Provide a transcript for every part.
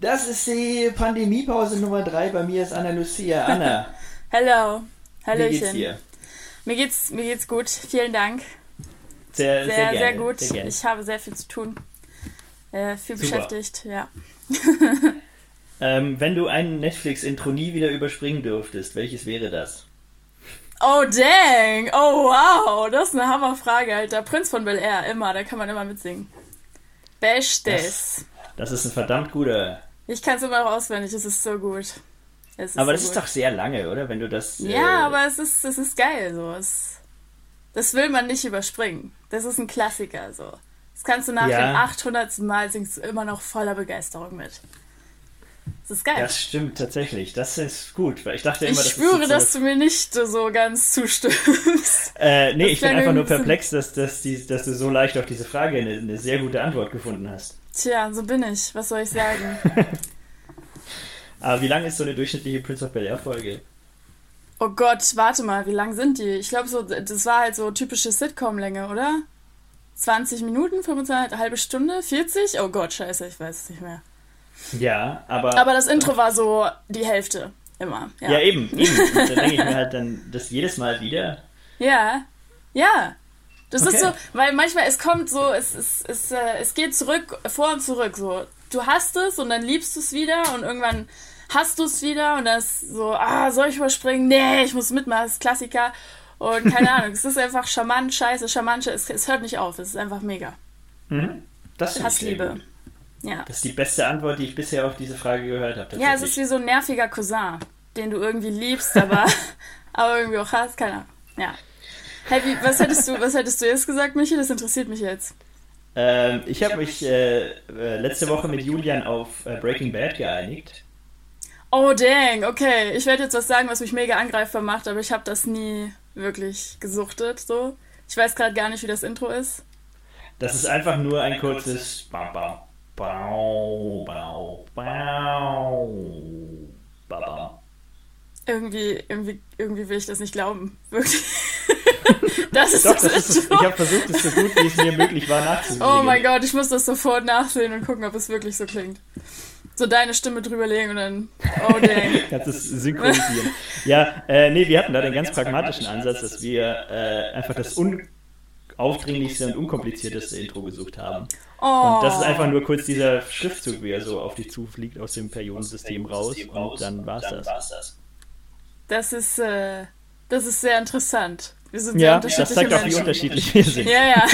Das ist die Pandemiepause Nummer 3. Bei mir ist Anna Lucia. Anna. Hello. Hallöchen. Wie geht's dir? Mir geht's, mir geht's gut. Vielen Dank. Sehr, sehr, sehr, sehr gut. Sehr ich habe sehr viel zu tun. Äh, viel Super. beschäftigt, ja. ähm, wenn du ein Netflix-Intro nie wieder überspringen dürftest, welches wäre das? Oh, dang! Oh, wow! Das ist eine Hammerfrage, Alter. Prinz von Bel Air, immer. Da kann man immer mitsingen. Bestes. Das, das ist ein verdammt guter. Ich kann es immer auch auswendig, es ist so gut. Ist aber so das gut. ist doch sehr lange, oder? Wenn du das. Ja, äh... aber es ist, es ist geil so. Es, das will man nicht überspringen. Das ist ein Klassiker so. Das kannst du nach ja. dem 800. Mal singst du immer noch voller Begeisterung mit. Das ist geil. Das stimmt tatsächlich. Das ist gut, weil ich dachte immer, ich spüre, dass du mir nicht so ganz zustimmst. Äh, nee, das ich bin einfach nur perplex, dass, dass, die, dass du so leicht auf diese Frage eine, eine sehr gute Antwort gefunden hast. Tja, so bin ich. Was soll ich sagen? Aber wie lang ist so eine durchschnittliche Prince of Bel Air Folge? Oh Gott, warte mal, wie lang sind die? Ich glaube, so, das war halt so typische Sitcom-Länge, oder? 20 Minuten, 25, eine halbe Stunde, 40? Oh Gott, scheiße, ich weiß es nicht mehr. Ja, aber. Aber das Intro war so die Hälfte. Immer. Ja, ja eben, eben. Und da denke ich mir halt dann das jedes Mal wieder. Ja. Ja. Das okay. ist so, weil manchmal es kommt so, es, es, es, äh, es geht zurück, vor und zurück. So, du hast es und dann liebst du es wieder und irgendwann hast du es wieder und dann ist so, ah, soll ich überspringen? Nee, ich muss mitmachen, das ist Klassiker. Und keine Ahnung, es ist einfach charmant, scheiße, charmant, es, es hört nicht auf, es ist einfach mega. Mhm. Das Hassliebe. Ja. Das ist die beste Antwort, die ich bisher auf diese Frage gehört habe. Ja, es ist wie so ein nerviger Cousin, den du irgendwie liebst, aber, aber irgendwie auch hast, keine Ahnung. Ja. Hey, wie, was, hättest du, was hättest du jetzt gesagt, Michi? Das interessiert mich jetzt. Ähm, ich habe mich äh, äh, letzte Woche mit Julian auf äh, Breaking Bad geeinigt. Oh, dang, okay. Ich werde jetzt was sagen, was mich mega angreifbar macht, aber ich habe das nie wirklich gesuchtet. So. Ich weiß gerade gar nicht, wie das Intro ist. Das ist einfach nur ein kurzes Bam, Bam, Bau, bau, bau, bau. Irgendwie, irgendwie, irgendwie will ich das nicht glauben. Wirklich. das ist Doch, das, das ist, Ich habe versucht, es so gut wie es mir möglich war nachzusehen. Oh mein Gott, ich muss das sofort nachsehen und gucken, ob es wirklich so klingt. So deine Stimme drüberlegen und dann, oh dang. Kannst es synchronisieren. ja, äh, nee, wir hatten da den ganz pragmatischen Ansatz, dass wir äh, einfach das unaufdringlichste und unkomplizierteste Intro gesucht haben. Oh. Und das ist einfach nur kurz dieser Schriftzug, wie er so auf dich zufliegt aus dem Perionensystem raus und dann war's das. Das ist, äh, das ist sehr interessant. Wir sind ja, sehr das zeigt auch, wie unterschiedlich wir sind. Ja, ja.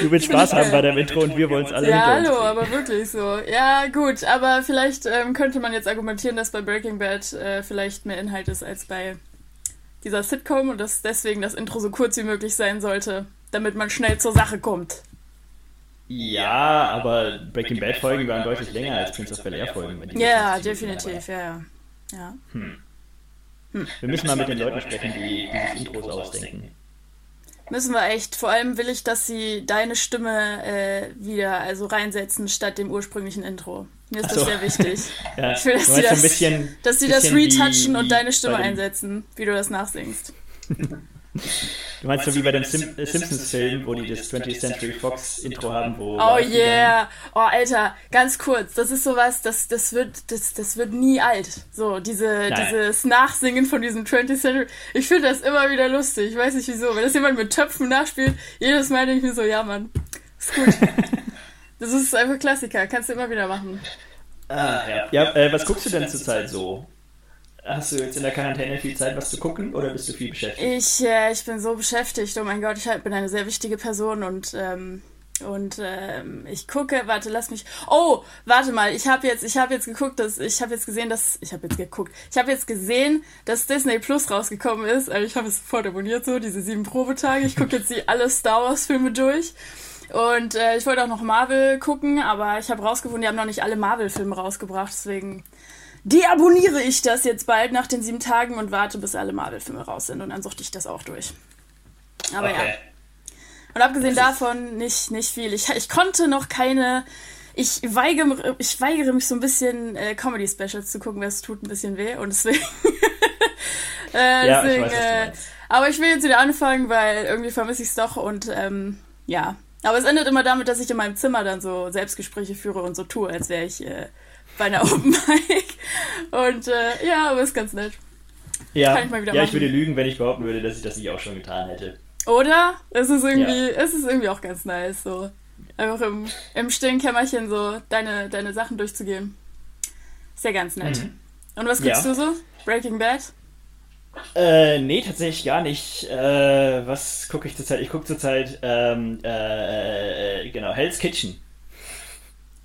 du willst Spaß haben bei dem Intro und wir wollen es alle Ja, hallo, aber wirklich so. Ja, gut, aber vielleicht ähm, könnte man jetzt argumentieren, dass bei Breaking Bad äh, vielleicht mehr Inhalt ist als bei dieser Sitcom und dass deswegen das Intro so kurz wie möglich sein sollte, damit man schnell zur Sache kommt. Ja, aber Breaking Bad Folgen waren deutlich länger als Prince of Bel Air Folgen. Ja, definitiv, ja, ja. ja. Hm. Hm. Wir müssen mal mit den Leuten sprechen, die, die sich Intros ausdenken. Müssen wir echt. Vor allem will ich, dass sie deine Stimme äh, wieder also reinsetzen statt dem ursprünglichen Intro. Mir ist so. das sehr wichtig. ja, ich will, dass sie das, bisschen, dass sie das retouchen und deine Stimme einsetzen, wie du das nachsingst. Du meinst so wie bei dem Sim Simpsons-Film, wo die das 20th Century Fox Intro haben, wo. Oh yeah! Oh, Alter, ganz kurz, das ist sowas, das, das wird, das, das wird nie alt. So, diese, dieses Nachsingen von diesem 20th Century. Ich finde das immer wieder lustig. Ich weiß nicht wieso. Wenn das jemand mit Töpfen nachspielt, jedes Mal denke ich mir so, ja Mann, ist gut. das ist einfach Klassiker, kannst du immer wieder machen. Ah, ja. Ja, äh, was guckst du denn zurzeit so? Hast du jetzt in der Quarantäne viel Zeit, was zu gucken oder bist du viel beschäftigt? Ich, äh, ich bin so beschäftigt. Oh mein Gott, ich bin eine sehr wichtige Person und ähm, und ähm, ich gucke, warte, lass mich. Oh, warte mal, ich habe jetzt, ich habe jetzt geguckt, dass ich habe jetzt gesehen, dass ich habe jetzt geguckt, ich habe jetzt gesehen, dass Disney Plus rausgekommen ist. Also ich habe es sofort abonniert so diese sieben Probetage. Ich gucke jetzt die alle Star Wars Filme durch. Und äh, ich wollte auch noch Marvel gucken, aber ich habe rausgefunden, die haben noch nicht alle Marvel Filme rausgebracht, deswegen deabonniere ich das jetzt bald nach den sieben Tagen und warte, bis alle Marvel-Filme raus sind und dann suchte ich das auch durch. Aber okay. ja. Und abgesehen davon nicht, nicht viel. Ich, ich konnte noch keine. Ich weigere, ich weigere mich so ein bisschen äh, Comedy-Specials zu gucken, weil es tut ein bisschen weh und deswegen. äh, ja, deswegen ich weiß, äh, aber ich will jetzt wieder anfangen, weil irgendwie vermisse ich es doch und ähm, ja, Aber es endet immer damit, dass ich in meinem Zimmer dann so Selbstgespräche führe und so tue, als wäre ich äh, bei einer Open Mic. Und äh, ja, aber ist ganz nett. Ja, Kann ich mal wieder ja ich würde lügen, wenn ich behaupten würde, dass ich das nicht auch schon getan hätte. Oder? Es ist irgendwie, ja. es ist irgendwie auch ganz nice, so einfach im, im stillen Kämmerchen so deine, deine Sachen durchzugehen. Ist ja ganz nett. Mhm. Und was guckst ja. du so? Breaking Bad? Äh, nee, tatsächlich gar nicht. Äh, was gucke ich zurzeit? Ich gucke zurzeit, ähm, äh, äh, genau, Hell's Kitchen.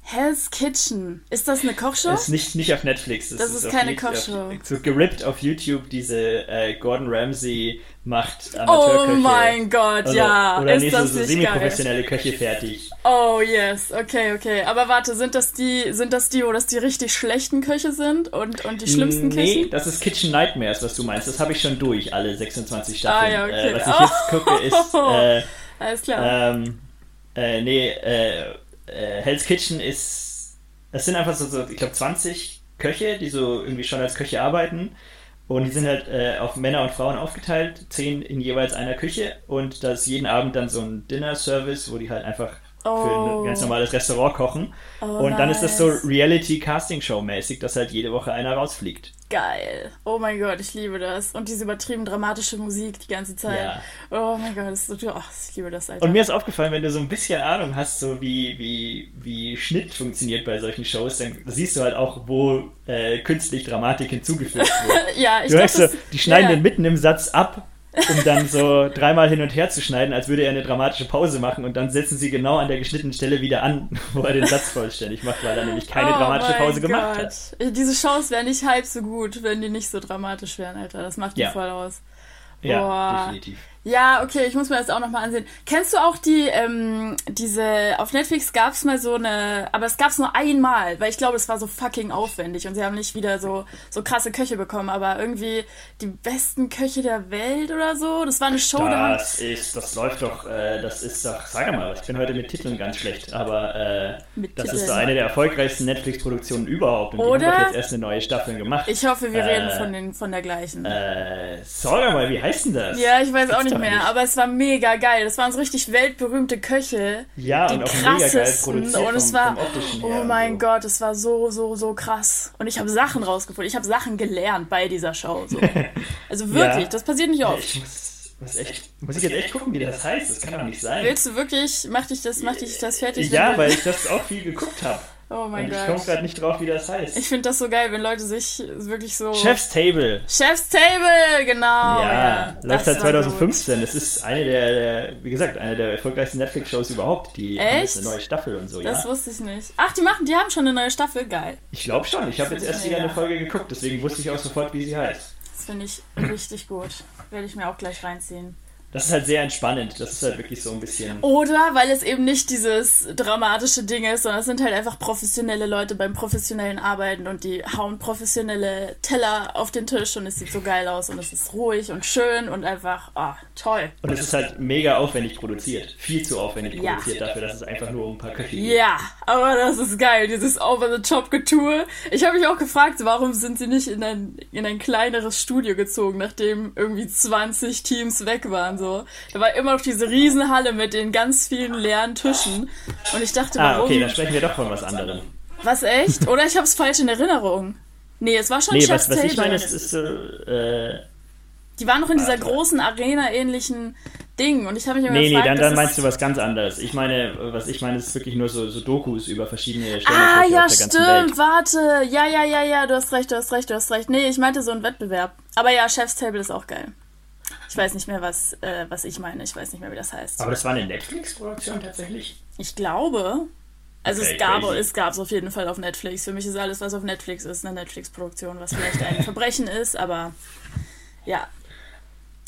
Hell's Kitchen. Ist das eine Kochshow? Das ist nicht, nicht auf Netflix. Das, das ist, ist keine Kochshow. So gerippt auf YouTube diese äh, Gordon Ramsay macht Amateurköche. Oh mein Gott, oder, ja. Oder ist das so semi-professionelle Köche fertig. Oh yes, okay, okay. Aber warte, sind das die, sind das die, wo das die richtig schlechten Köche sind und, und die schlimmsten nee, Köche? Nee, das ist Kitchen Nightmares, was du meinst. Das habe ich schon durch, alle 26 Staffeln. Ah, ja, okay. Äh, was ich jetzt gucke, ist. Äh, Alles klar. Ähm, äh, nee, äh, äh, Hell's Kitchen ist, es sind einfach so, so ich glaube, 20 Köche, die so irgendwie schon als Köche arbeiten. Und die sind halt äh, auf Männer und Frauen aufgeteilt, zehn in jeweils einer Küche. Und da ist jeden Abend dann so ein Dinner-Service, wo die halt einfach oh. für ein oh. ganz normales Restaurant kochen. Oh, und dann nice. ist das so Reality-Casting-Show-mäßig, dass halt jede Woche einer rausfliegt geil. Oh mein Gott, ich liebe das. Und diese übertrieben dramatische Musik die ganze Zeit. Ja. Oh mein Gott, das ist so, oh, ich liebe das, Alter. Und mir ist aufgefallen, wenn du so ein bisschen Ahnung hast, so wie, wie, wie Schnitt funktioniert bei solchen Shows, dann siehst du halt auch, wo äh, künstlich Dramatik hinzugefügt wird. ja, ich Du hörst so, die schneiden ja. den mitten im Satz ab um dann so dreimal hin und her zu schneiden, als würde er eine dramatische Pause machen und dann setzen sie genau an der geschnittenen Stelle wieder an, wo er den Satz vollständig macht, weil er nämlich keine oh dramatische Pause Gott. gemacht hat. Diese Shows wären nicht halb so gut, wenn die nicht so dramatisch wären, Alter. Das macht die ja. voll aus. Ja, Boah. definitiv. Ja, okay, ich muss mir das auch nochmal ansehen. Kennst du auch die, ähm, diese, auf Netflix gab's mal so eine, aber es gab's nur einmal, weil ich glaube, es war so fucking aufwendig und sie haben nicht wieder so, so krasse Köche bekommen, aber irgendwie die besten Köche der Welt oder so. Das war eine Show, da. Das ist, das läuft doch, äh, das ist doch, sag mal, ich bin heute mit Titeln ganz schlecht, aber äh, das Titeln. ist so eine der erfolgreichsten Netflix-Produktionen überhaupt und oder? die haben doch jetzt erst eine neue Staffel gemacht. Ich hoffe, wir äh, reden von, den, von der gleichen. Äh, sag mal, wie heißt denn das? Ja, ich weiß auch nicht nicht mehr, aber es war mega geil. Das waren so richtig weltberühmte Köche. Ja, die und auch krassesten. mega geil Und es war, oh mein so. Gott, es war so, so, so krass. Und ich habe Sachen rausgefunden. Ich habe Sachen gelernt bei dieser Show. So. Also wirklich, ja. das passiert nicht oft. Muss, echt, muss ich jetzt echt gucken, wie das heißt. Das kann doch nicht sein. Willst du wirklich, mach dich das, mach dich das fertig? Ja, weil ich das auch viel geguckt habe. Oh mein Gott. Ich komme gerade nicht drauf, wie das heißt. Ich finde das so geil, wenn Leute sich wirklich so. Chef's Table. Chef's Table, genau. Ja, ja läuft seit 2015. Das ist eine der, der, wie gesagt, eine der erfolgreichsten Netflix-Shows überhaupt. Die Echt? eine neue Staffel und so, das ja. Das wusste ich nicht. Ach, die machen, die haben schon eine neue Staffel, geil. Ich glaube schon. Ich habe jetzt erst wieder eine Folge geguckt, deswegen wusste ich auch sofort, wie sie heißt. Das finde ich richtig gut. Werde ich mir auch gleich reinziehen das ist halt sehr entspannend. Das ist halt wirklich so ein bisschen. Oder weil es eben nicht dieses dramatische Ding ist, sondern es sind halt einfach professionelle Leute beim professionellen Arbeiten und die hauen professionelle Teller auf den Tisch und es sieht so geil aus und es ist ruhig und schön und einfach, ah, toll. Und es ist halt mega aufwendig produziert. Viel zu aufwendig ja. produziert dafür, dass es einfach nur um ein paar Köche geht. Ja, aber das ist geil, dieses Over-the-Top-Getue. Ich habe mich auch gefragt, warum sind sie nicht in ein, in ein kleineres Studio gezogen, nachdem irgendwie 20 Teams weg waren so. Da war immer noch diese Riesenhalle mit den ganz vielen leeren Tischen. Und ich dachte, ah, okay, dann sprechen wir doch von was anderem. Was, echt? Oder ich habe es falsch in Erinnerung. Nee, es war schon nee, Chef's was, was ich meine, ist, ist äh, Die waren noch in dieser großen Arena-ähnlichen Ding und ich habe mich immer Nee, gefragt, nee, dann, dann meinst du was ganz anderes. Ich meine, was ich meine, ist wirklich nur so, so Dokus über verschiedene Stellen ah, ja, stimmt, warte. Ja, ja, ja, ja, du hast recht, du hast recht, du hast recht. Nee, ich meinte so ein Wettbewerb. Aber ja, Chef's Table ist auch geil. Ich weiß nicht mehr, was, äh, was ich meine. Ich weiß nicht mehr, wie das heißt. Aber das war eine Netflix-Produktion tatsächlich? Ich glaube. Also okay, es gab es gab es auf jeden Fall auf Netflix. Für mich ist alles, was auf Netflix ist, eine Netflix-Produktion, was vielleicht ein Verbrechen ist, aber ja.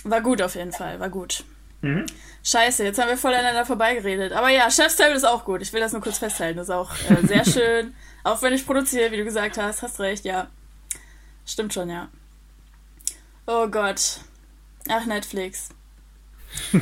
War gut auf jeden Fall, war gut. Mhm. Scheiße, jetzt haben wir voll aneinander vorbeigeredet. Aber ja, Chef's Table ist auch gut. Ich will das nur kurz festhalten. Das ist auch äh, sehr schön. Aufwendig produziert, wie du gesagt hast. Hast recht, ja. Stimmt schon, ja. Oh Gott. Ach, Netflix.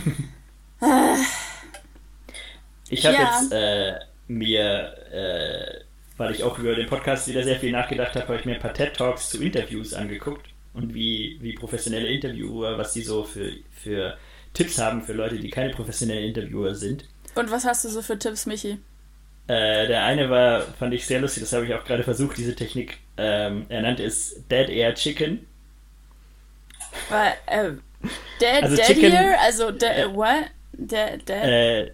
ich habe ja. jetzt äh, mir, äh, weil ich auch über den Podcast wieder sehr viel nachgedacht habe, habe ich mir ein paar TED-Talks zu Interviews angeguckt und wie, wie professionelle Interviewer, was die so für, für Tipps haben für Leute, die keine professionellen Interviewer sind. Und was hast du so für Tipps, Michi? Äh, der eine war, fand ich sehr lustig, das habe ich auch gerade versucht, diese Technik. Ähm, er nannte es Dead Air Chicken. Weil, äh, Dead, also dead Chicken, Air? Also, de, äh, what? Dead, dead? Äh,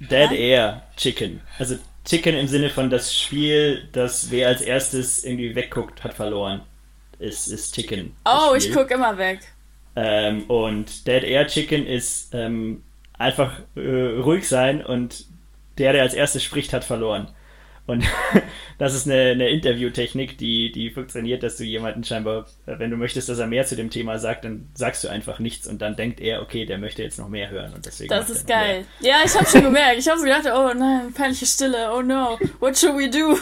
dead ja? Air Chicken. Also Chicken im Sinne von das Spiel, das wer als erstes irgendwie wegguckt, hat verloren. Ist, ist Chicken. Oh, ich gucke immer weg. Ähm, und Dead Air Chicken ist ähm, einfach äh, ruhig sein und der, der als erstes spricht, hat verloren. Und das ist eine, eine Interviewtechnik, die, die funktioniert, dass du jemanden scheinbar, wenn du möchtest, dass er mehr zu dem Thema sagt, dann sagst du einfach nichts und dann denkt er, okay, der möchte jetzt noch mehr hören und deswegen. Das ist geil. Mehr. Ja, ich habe schon gemerkt. Ich habe so gedacht, oh nein, peinliche Stille, oh no, what should we do?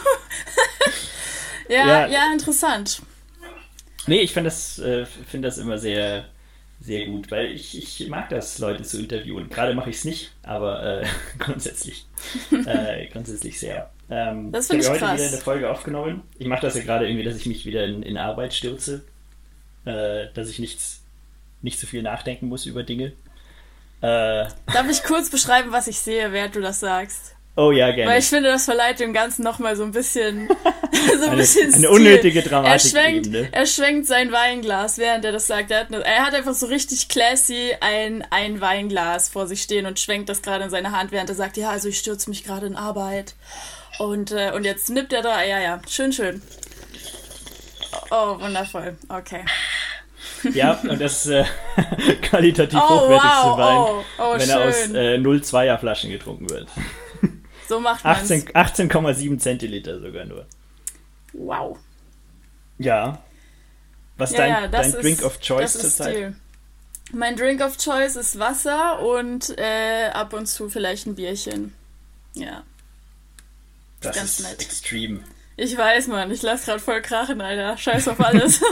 ja, ja, ja, interessant. Nee, ich finde das, äh, find das immer sehr, sehr gut, weil ich, ich mag das, Leute zu interviewen. Gerade mache ich es nicht, aber äh, grundsätzlich, äh, grundsätzlich sehr. Ähm, das finde ich, ich heute krass. wieder eine Folge aufgenommen. Ich mache das ja gerade irgendwie, dass ich mich wieder in, in Arbeit stürze, äh, dass ich nichts, nicht so viel nachdenken muss über Dinge. Äh, Darf ich kurz beschreiben, was ich sehe, während du das sagst? Oh ja, gerne. Weil ich finde, das verleiht dem Ganzen nochmal so ein bisschen, so ein eine, bisschen eine unnötige Dramatik. Er schwenkt, eben, ne? er schwenkt sein Weinglas, während er das sagt. Er hat, eine, er hat einfach so richtig classy ein, ein Weinglas vor sich stehen und schwenkt das gerade in seine Hand, während er sagt, ja, also ich stürze mich gerade in Arbeit. Und, äh, und jetzt nippt er da, ja, ja, schön, schön. Oh, wundervoll. Okay. Ja, und das äh, qualitativ oh, hochwertigste wow. Wein, oh, oh, wenn schön. er aus äh, 0,2er Flaschen getrunken wird. So macht man 18,7 18, Zentiliter sogar nur. Wow. Ja. Was ja, dein, ja, dein ist, Drink of Choice zurzeit? Mein Drink of Choice ist Wasser und äh, ab und zu vielleicht ein Bierchen. Ja. Das Ganz ist nett. extrem. Ich weiß, Mann. Ich lass gerade voll krachen, Alter. Scheiß auf alles.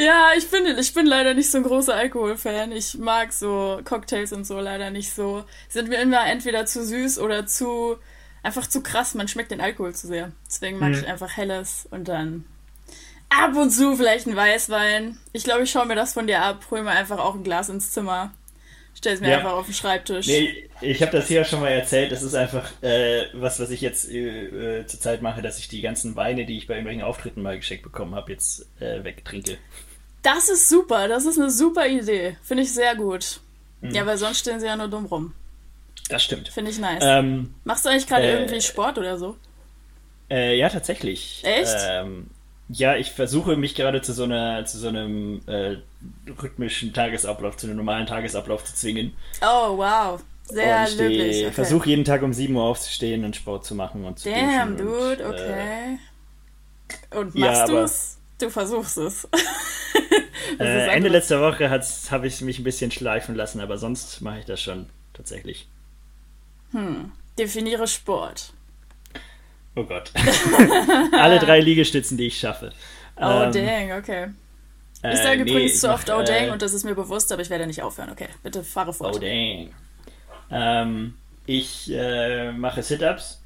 Ja, ich bin, ich bin leider nicht so ein großer Alkoholfan. Ich mag so Cocktails und so leider nicht so. Sind mir immer entweder zu süß oder zu einfach zu krass. Man schmeckt den Alkohol zu sehr. Deswegen mag mhm. ich einfach Helles und dann ab und zu vielleicht ein Weißwein. Ich glaube, ich schaue mir das von dir ab. Hol mir einfach auch ein Glas ins Zimmer. Stell es mir ja. einfach auf den Schreibtisch. Nee, ich habe das hier schon mal erzählt. Das ist einfach äh, was, was ich jetzt äh, zur Zeit mache, dass ich die ganzen Weine, die ich bei irgendwelchen Auftritten mal geschenkt bekommen habe, jetzt äh, wegtrinke. Das ist super, das ist eine super Idee. Finde ich sehr gut. Mhm. Ja, weil sonst stehen sie ja nur dumm rum. Das stimmt. Finde ich nice. Ähm, Machst du eigentlich gerade äh, irgendwie Sport oder so? Äh, ja, tatsächlich. Echt? Ähm, ja, ich versuche mich gerade zu so einer, zu so einem äh, rhythmischen Tagesablauf, zu einem normalen Tagesablauf zu zwingen. Oh, wow. Sehr und löblich. Okay. versuche jeden Tag um 7 Uhr aufzustehen und Sport zu machen und zu Damn, dude, und, okay. und machst ja, du's? Du versuchst es. äh, Ende letzter Woche habe ich mich ein bisschen schleifen lassen, aber sonst mache ich das schon tatsächlich. Hm. Definiere Sport. Oh Gott. Alle drei Liegestützen, die ich schaffe. Oh, ähm, dang, okay. Ich sage äh, nee, übrigens zu oft, oh dang, äh, und das ist mir bewusst, aber ich werde nicht aufhören. Okay, bitte fahre fort. Oh dang. Ähm, ich äh, mache Sit-Ups.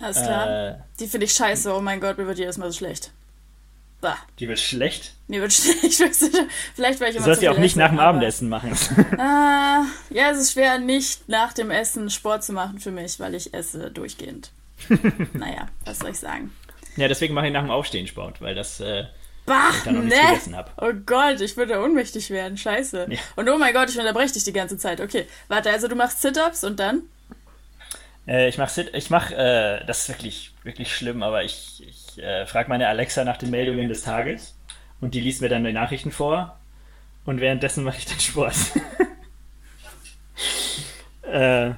Alles klar. Äh, die finde ich scheiße. Oh mein Gott, mir wird jedes Mal so schlecht. Bah. Die wird schlecht? Die wird schlecht. Vielleicht weil ich immer Du sollst die auch nicht nach dem Abendessen machen. äh, ja, es ist schwer, nicht nach dem Essen Sport zu machen für mich, weil ich esse durchgehend. naja, was soll ich sagen? Ja, deswegen mache ich nach dem Aufstehen Sport, weil das äh, bah, ich dann noch ne? gegessen habe. Oh Gott, ich würde ohnmächtig werden. Scheiße. Ja. Und oh mein Gott, ich unterbreche dich die ganze Zeit. Okay, warte, also du machst Sit-Ups und dann? Äh, ich mache ich mach, äh, das ist wirklich, wirklich schlimm, aber ich, ich äh, frage meine Alexa nach den Meldungen des Tages und die liest mir dann die Nachrichten vor und währenddessen mache ich den Sport. äh,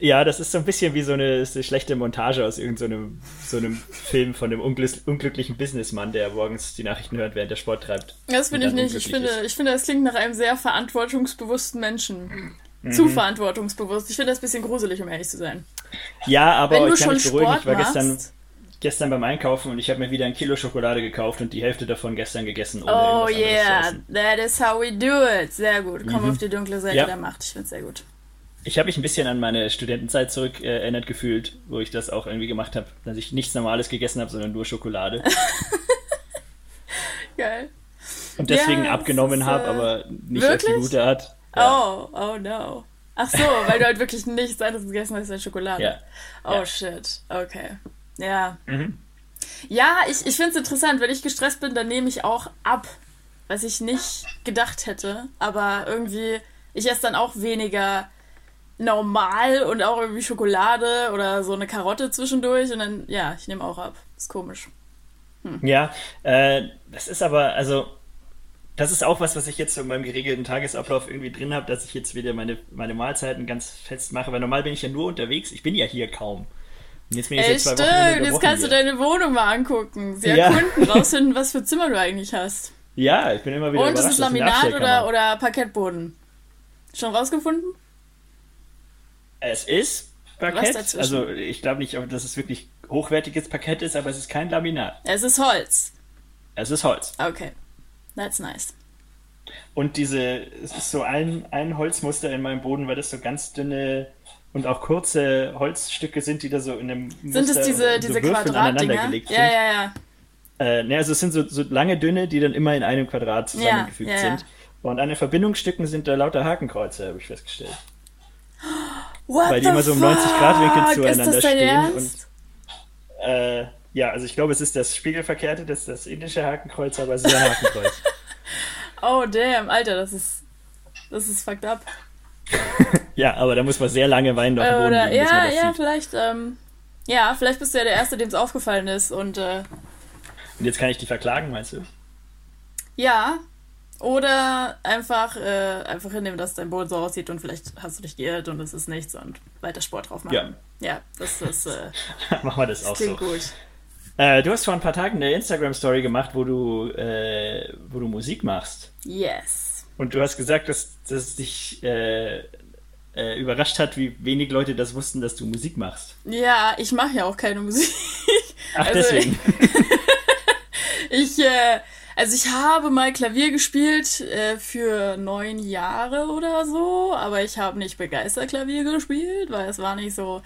ja, das ist so ein bisschen wie so eine, eine schlechte Montage aus irgendeinem so, einem, Film von einem unglücklichen Businessmann, der morgens die Nachrichten hört, während er Sport treibt. Das finde ich nicht. Ich finde, ich finde, das klingt nach einem sehr verantwortungsbewussten Menschen. Mhm. Zu verantwortungsbewusst. Ich finde das ein bisschen gruselig, um ehrlich zu sein. Ja, aber Wenn ich kann mich beruhigen. Ich war gestern, gestern beim Einkaufen und ich habe mir wieder ein Kilo Schokolade gekauft und die Hälfte davon gestern gegessen. Ohne oh yeah, that is how we do it. Sehr gut. Komm mhm. auf die dunkle Seite ja. der Macht. Ich finde es sehr gut. Ich habe mich ein bisschen an meine Studentenzeit zurück äh, erinnert gefühlt, wo ich das auch irgendwie gemacht habe, dass ich nichts Normales gegessen habe, sondern nur Schokolade. Geil. Und deswegen ja, abgenommen habe, äh, aber nicht wirklich? auf die gute Art. Ja. Oh, oh no. Ach so, weil du halt wirklich nichts anderes gegessen hast als Schokolade. Ja. Oh Ja. shit. Okay. Ja. Mhm. Ja, ich, ich finde es interessant. Wenn ich gestresst bin, dann nehme ich auch ab. Was ich nicht gedacht hätte. Aber irgendwie, ich esse dann auch weniger normal und auch irgendwie Schokolade oder so eine Karotte zwischendurch. Und dann, ja, ich nehme auch ab. Ist komisch. Ja, äh, das ist aber, also, das ist auch was, was ich jetzt so in meinem geregelten Tagesablauf irgendwie drin habe, dass ich jetzt wieder meine, meine Mahlzeiten ganz fest mache, weil normal bin ich ja nur unterwegs, ich bin ja hier kaum. Und jetzt bin ich Ey, seit zwei stimmt. Wochen Jetzt kannst du hier. deine Wohnung mal angucken. Sie Ja. erkunden, rausfinden, was für Zimmer du eigentlich hast. Ja, ich bin immer wieder Und ist es Laminat oder, oder Parkettboden? Schon rausgefunden? Es ist Parkett, also ich glaube nicht, ob das es wirklich hochwertiges Parkett ist, aber es ist kein Laminat. Es ist Holz. Es ist Holz. Okay. That's nice. Und diese, es ist so ein, ein Holzmuster in meinem Boden, weil das so ganz dünne und auch kurze Holzstücke sind, die da so in einem Sind es Muster, diese, so diese Quadratdinger? Ja, ja, ja. Äh, ne, also es sind so, so lange dünne, die dann immer in einem Quadrat zusammengefügt Ja, ja, ja. sind. Und an den Verbindungsstücken sind da lauter Hakenkreuze, habe ich festgestellt. What Weil die immer so im 90 Grad Winkel fuck? zueinander ist das dein stehen Ernst? Äh, ja, also ich glaube, es ist das Spiegelverkehrte, das, das indische Hakenkreuz, aber es ist ein Hakenkreuz. Oh, damn. Alter, das ist... Das ist fucked up. ja, aber da muss man sehr lange weinen auf dem Boden Oder, liegen, ja, das ja, sieht. vielleicht, ähm... Ja, vielleicht bist du ja der Erste, dem es aufgefallen ist und, äh... Und jetzt kann ich die verklagen, meinst du? Ja. Oder einfach, äh, einfach hinnehmen, dass dein Boden so aussieht und vielleicht hast du dich geirrt und es ist nichts und weiter Sport drauf machen. Ja. Ja, das ist, äh, Machen wir das auch klingt so. gut. Äh, du hast vor ein paar Tagen eine Instagram-Story gemacht, wo du, äh, wo du Musik machst. Yes. Und du hast gesagt, dass, dass dich äh, äh, überrascht hat, wie wenig Leute das wussten, dass du Musik machst. Ja, ich mache ja auch keine Musik. Ach, Also, deswegen. Ich, äh, also ich habe mal Klavier gespielt äh, für neun Jahre oder so, aber ich habe nicht begeistert Klavier gespielt, weil es war nicht so,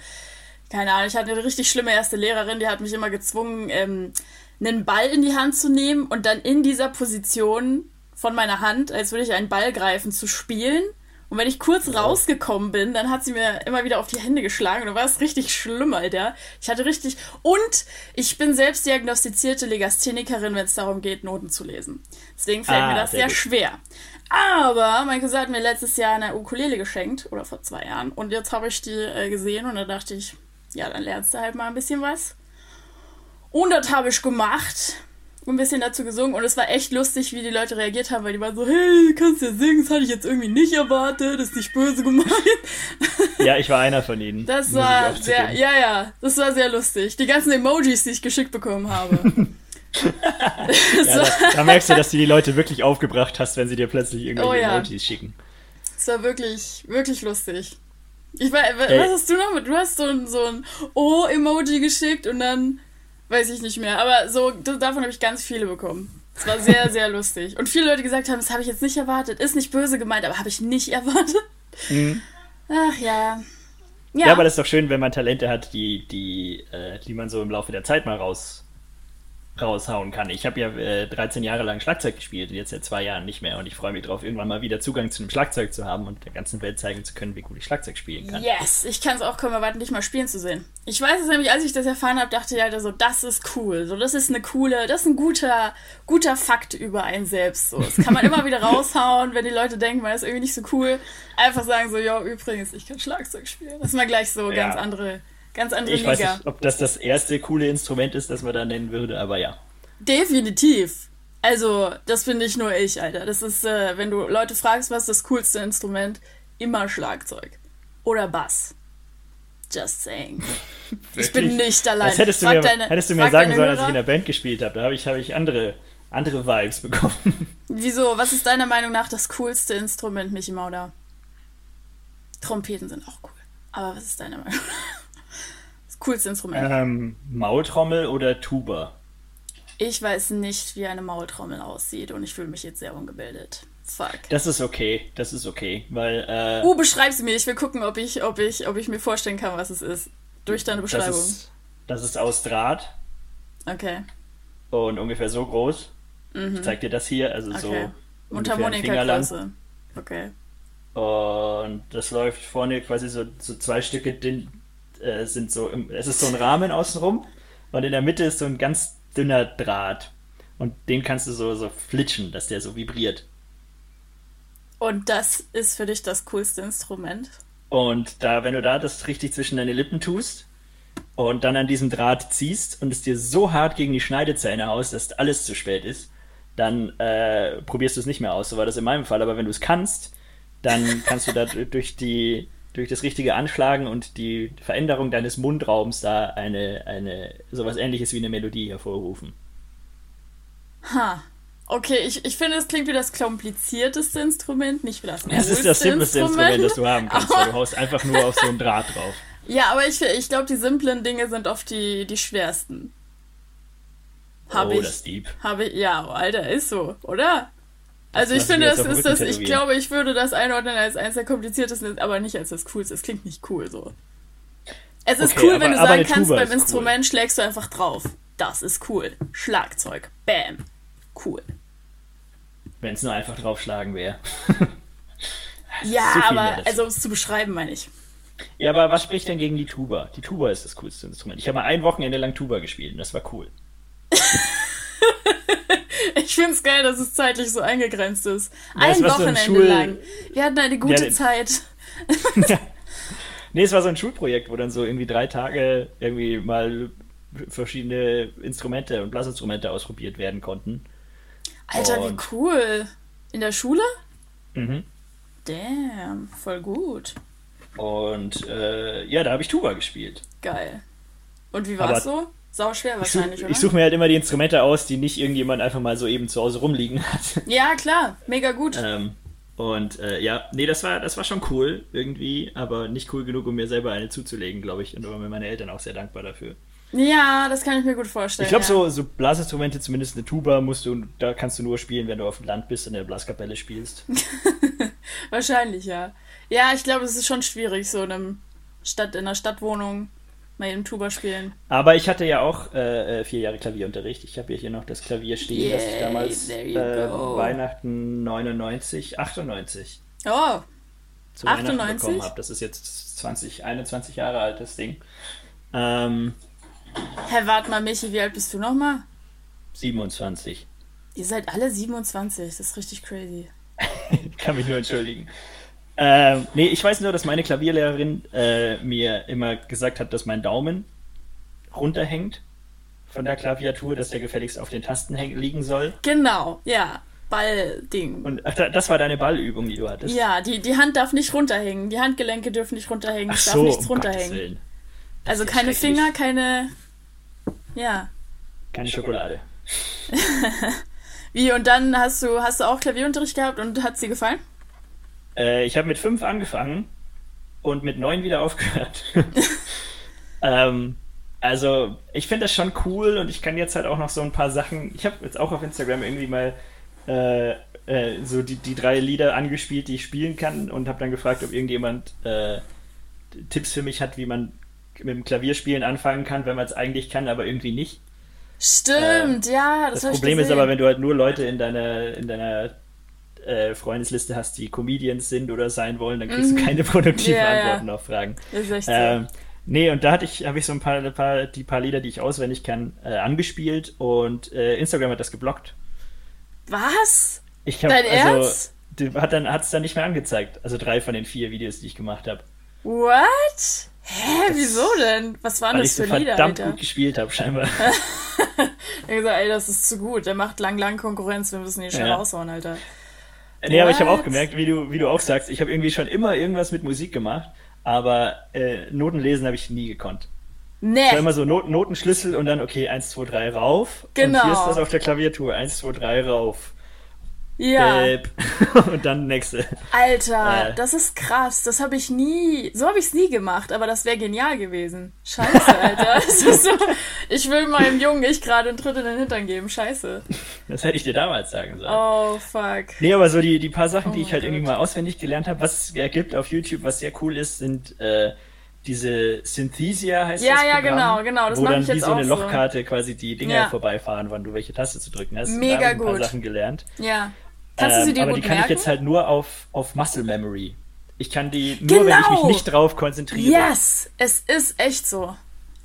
keine Ahnung, ich hatte eine richtig schlimme erste Lehrerin, die hat mich immer gezwungen, ähm, einen Ball in die Hand zu nehmen und dann in dieser Position von meiner Hand, als würde ich einen Ball greifen, zu spielen. Und wenn ich kurz rausgekommen bin, dann hat sie mir immer wieder auf die Hände geschlagen. Und dann war es richtig schlimm, Alter. Ich hatte richtig. Und ich bin selbst diagnostizierte Legasthenikerin, wenn es darum geht, Noten zu lesen. Deswegen fällt Ah, mir das sehr sehr schwer. Aber mein Cousin hat mir letztes Jahr eine Ukulele geschenkt. Oder vor zwei Jahren. Und jetzt habe ich die äh, gesehen und da dachte ich, ja, dann lernst du halt mal ein bisschen was. Und das habe ich gemacht. Ein bisschen dazu gesungen und es war echt lustig, wie die Leute reagiert haben, weil die waren so, hey, du kannst ja singen, das hatte ich jetzt irgendwie nicht erwartet, das ist nicht böse gemeint. Ja, ich war einer von ihnen. Das war sehr, ja, ja, das war sehr lustig. Die ganzen Emojis, die ich geschickt bekommen habe. Ja, da, da merkst du, dass du die Leute wirklich aufgebracht hast, wenn sie dir plötzlich irgendwelche Oh ja. Emojis schicken. das war wirklich, wirklich lustig. Ich war, Ey. was hast du noch mit? Du hast so ein, so ein O-Emoji geschickt und dann weiß ich nicht mehr. Aber so, davon habe ich ganz viele bekommen. Es war sehr, sehr lustig. Und viele Leute gesagt haben, das habe ich jetzt nicht erwartet. Ist nicht böse gemeint, aber habe ich nicht erwartet. Mhm. Ach ja. Ja. aber das ist doch schön, wenn man Talente hat, die, die, äh, die man so im Laufe der Zeit mal raus, raushauen kann. Ich habe ja äh, 13 Jahre lang Schlagzeug gespielt und jetzt seit zwei Jahren nicht mehr. Und ich freue mich drauf, irgendwann mal wieder Zugang zu einem Schlagzeug zu haben und der ganzen Welt zeigen zu können, wie gut ich Schlagzeug spielen kann. Yes, ich kann es auch kaum erwarten, dich mal spielen zu sehen. Ich weiß es nämlich, als ich das erfahren habe, dachte ich halt so, das ist cool. So, das ist eine coole, das ist ein guter, guter Fakt über einen selbst. So, das kann man immer wieder raushauen, wenn die Leute denken, man ist irgendwie nicht so cool. Einfach sagen so, ja, übrigens, ich kann Schlagzeug spielen. Das ist mal gleich so Ja. ganz andere, ganz andere Ich Liga. weiß nicht, ob das das erste coole Instrument ist, das man da nennen würde, aber ja. Definitiv. Also, das bin nicht nur ich, Alter. Das ist, äh, wenn du Leute fragst, was ist das coolste Instrument, immer Schlagzeug. Oder Bass. Just saying. Ich bin nicht allein. Das hättest du Frag mir, deine- hättest du mir sagen sollen, als ich in der Band gespielt habe. Da habe ich, habe ich andere, andere Vibes bekommen. Wieso? Was ist deiner Meinung nach das coolste Instrument, Michi Mauder? Trompeten sind auch cool. Aber was ist deine Meinung? Das coolste Instrument. ähm, Maultrommel oder Tuba? Ich weiß nicht, wie eine Maultrommel aussieht und ich fühle mich jetzt sehr ungebildet. Fuck. Das ist okay, das ist okay, weil äh, Uh, beschreib sie mir. Ich will gucken, ob ich, ob ich, ob ich mir vorstellen kann, was es ist. Durch deine das, Beschreibung. ist, das ist aus Draht Okay. und ungefähr so groß. Ich zeig dir das hier, also so Mhm. Okay. lang. Mundharmonika-Größe. Okay. Und das läuft vorne quasi so, so zwei Stücke, äh, sind so, im, es ist so ein Rahmen außenrum und in der Mitte ist so ein ganz dünner Draht. Und den kannst du so, so flitschen, dass der so vibriert. Und das ist für dich das coolste Instrument? Und da, wenn du da das richtig zwischen deine Lippen tust und dann an diesem Draht ziehst und es dir so hart gegen die Schneidezähne haust, dass alles zu spät ist, dann äh, probierst du es nicht mehr aus. So war das in meinem Fall. Aber wenn du es kannst, dann kannst du da durch die durch das richtige Anschlagen und die Veränderung deines Mundraums da eine, eine sowas ähnliches wie eine Melodie hervorrufen. Ha. Okay, ich, ich finde, es klingt wie das komplizierteste Instrument, nicht wie das Das ist das simpleste Instrument, das du haben kannst, weil du haust einfach nur auf so einen Draht drauf. Ja, aber ich, ich glaube, die simplen Dinge sind oft die, die schwersten. Hab oh, ich, das. Habe ich, ja, Alter, ist so, oder? Also ich finde, das ist das, ich glaube, ich würde das einordnen als eines der kompliziertesten, aber nicht als das coolste. Es klingt nicht cool so. Es ist okay, cool, aber, wenn du sagen kannst, beim Instrument cool. schlägst du einfach drauf. Das ist cool. Schlagzeug. Bam. Cool. Wenn es nur einfach draufschlagen wäre. ja, so aber, also um es zu beschreiben, meine ich. Ja, aber was spricht denn gegen die Tuba? Die Tuba ist das coolste Instrument. Ich habe mal ein Wochenende lang Tuba gespielt und das war cool. Ich finde es geil, dass es zeitlich so eingegrenzt ist. Ja, Ein Wochenende so ein lang. Wir hatten eine gute ja, Zeit. ja. Nee, es war so ein Schulprojekt, wo dann so irgendwie drei Tage irgendwie mal verschiedene Instrumente und Blasinstrumente ausprobiert werden konnten. Alter, und... wie cool. In der Schule? Mhm. Damn, voll gut. Und äh, ja, da habe ich Tuba gespielt. Geil. Und wie war es so? Sau schwer wahrscheinlich, ich such? Ich suche mir halt immer die Instrumente aus, die nicht irgendjemand einfach mal so eben zu Hause rumliegen hat. Ja, klar, mega gut. Ähm, und äh, ja, nee, das war, das war schon cool irgendwie, aber nicht cool genug, um mir selber eine zuzulegen, glaube ich. Und da waren mir meine Eltern auch sehr dankbar dafür. Ja, das kann ich mir gut vorstellen. Ich glaube, ja. so, so Blasinstrumente, zumindest eine Tuba, musst du, da kannst du nur spielen, wenn du auf dem Land bist und in der Blaskapelle spielst. Wahrscheinlich, ja. Ja, ich glaube, es ist schon schwierig, so in, einem Stadt, in einer Stadtwohnung mal eben Tuba spielen. Aber ich hatte ja auch äh, äh vier Jahre Klavierunterricht. Ich habe ja hier noch das Klavier stehen, yeah, das ich damals äh, Weihnachten 99, 98. Oh. Zu 98? bekommen habe. Das ist jetzt 20, 21 Jahre alt, das Ding. Ähm, Hä, warte mal, Michi, wie alt bist du nochmal? 27. Ihr seid alle 27, das ist richtig crazy. ich kann mich nur entschuldigen. Ähm, nee, ich weiß nur, dass meine Klavierlehrerin äh, mir immer gesagt hat, dass mein Daumen runterhängt von der Klaviatur, dass der gefälligst auf den Tasten liegen soll. Genau, ja. Ballding. Und ach, das war deine Ballübung, die du hattest. Ja, die, die Hand darf nicht runterhängen. Die Handgelenke dürfen nicht runterhängen. Ach es darf nichts um runterhängen. Also keine Finger, keine. Ja. Keine Schokolade. Wie, und dann hast du, hast du auch Klavierunterricht gehabt und hat sie gefallen? Äh, ich habe mit fünf angefangen und mit neun wieder aufgehört. ähm, also, ich finde das schon cool und ich kann jetzt halt auch noch so ein paar Sachen. Ich habe jetzt auch auf Instagram irgendwie mal äh, äh, so die, die drei Lieder angespielt, die ich spielen kann und habe dann gefragt, ob irgendjemand äh, Tipps für mich hat, wie man mit dem Klavierspielen anfangen kann, wenn man es eigentlich kann, aber irgendwie nicht. Stimmt, ja. Das, das Problem ist aber, wenn du halt nur Leute in deiner, in deiner äh, Freundesliste hast, die Comedians sind oder sein wollen, dann kriegst mhm. du keine produktiven ja, Antworten ja. auf Fragen. Das ist echt ähm, so. Nee, und da hatte ich, habe ich so ein paar, ein paar, die paar Lieder, die ich auswendig kann, äh, angespielt und äh, Instagram hat das geblockt. Was? Ich hab, Dein also, Ernst? Hat dann hat's dann nicht mehr angezeigt. Also drei von den vier Videos, die ich gemacht habe. What? Hä, das, wieso denn? Was waren das für so Lieder? Weil ich verdammt gut gespielt habe, scheinbar. ich gesagt, ey, das ist zu gut. Der macht lang, lang Konkurrenz. Wir müssen hier schnell ja. raushauen, Alter. Nee, aber ich habe auch gemerkt, wie du, wie du auch sagst, ich habe irgendwie schon immer irgendwas mit Musik gemacht, aber äh, Noten lesen habe ich nie gekonnt. Nee. Es war immer so Not Notenschlüssel und dann, okay, 1, 2, 3 rauf. Genau. Und hier ist das auf der Klaviatur. 1, 2, 3 rauf. Ja. Gelb. und dann nächste. Alter, äh. das ist krass. Das habe ich nie, so habe ich es nie gemacht, aber das wäre genial gewesen. Scheiße, Alter. so, ich will meinem Jungen ich gerade einen Tritt in den Hintern geben. Scheiße. Das hätte ich dir damals sagen sollen. Oh, fuck. Nee, aber so die, die paar Sachen, oh die ich halt God. irgendwie mal auswendig gelernt habe, was es gibt auf YouTube, was sehr cool ist, sind äh, diese Synthesia heißt ja, das. Ja, ja, genau, genau. Das wo dann ich wie so eine Lochkarte so. quasi die Dinger ja. vorbeifahren, wann du welche Taste zu drücken hast. Mega gut. ein paar Sachen gelernt. Ja. Kannst du sie dir ähm, aber die kann merken? ich jetzt halt nur auf, auf Muscle Memory ich kann die nur, genau. wenn ich mich genau. nicht drauf konzentriere. Yes, es ist echt so.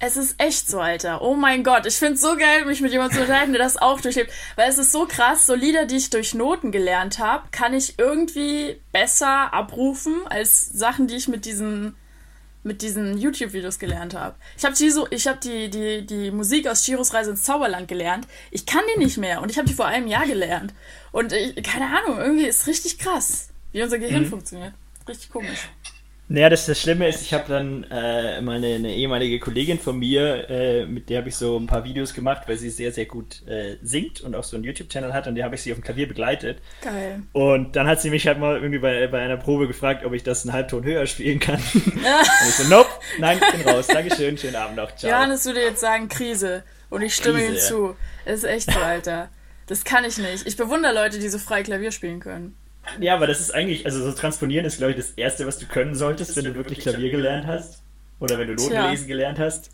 Es ist echt so, Alter. Oh mein Gott. Ich find's so geil, mich mit jemandem zu unterhalten, der das auch durchlebt. Weil es ist so krass, so Lieder, die ich durch Noten gelernt habe, kann ich irgendwie besser abrufen als Sachen, die ich mit diesen mit diesen YouTube-Videos gelernt habe. Ich habe die, so, ich hab die, die, die Musik aus Chiros Reise ins Zauberland gelernt. Ich kann die nicht mehr und ich habe die vor einem Jahr gelernt. Und ich, keine Ahnung, irgendwie ist richtig krass, wie unser Gehirn mhm. funktioniert. Richtig komisch. Naja, das, das Schlimme ist, ich habe dann äh, meine eine ehemalige Kollegin von mir, äh, mit der habe ich so ein paar Videos gemacht, weil sie sehr, sehr gut äh, singt und auch so einen YouTube-Channel hat und der habe ich sie auf dem Klavier begleitet. Geil. Und dann hat sie mich halt mal irgendwie bei, bei einer Probe gefragt, ob ich das einen Halbton höher spielen kann. und ich so, nope, nein, ich bin raus. Dankeschön, schönen Abend noch. Ciao. Johannes würde jetzt sagen Krise. Und ich stimme Krise, ihm zu. Es ist echt so, Alter. Das kann ich nicht. Ich bewundere Leute, die so frei Klavier spielen können. Ja, aber das ist eigentlich, also so transponieren ist, glaube ich, das Erste, was du können solltest, wenn du wirklich Klavier gelernt hast. Oder wenn du Noten Tja. lesen gelernt hast.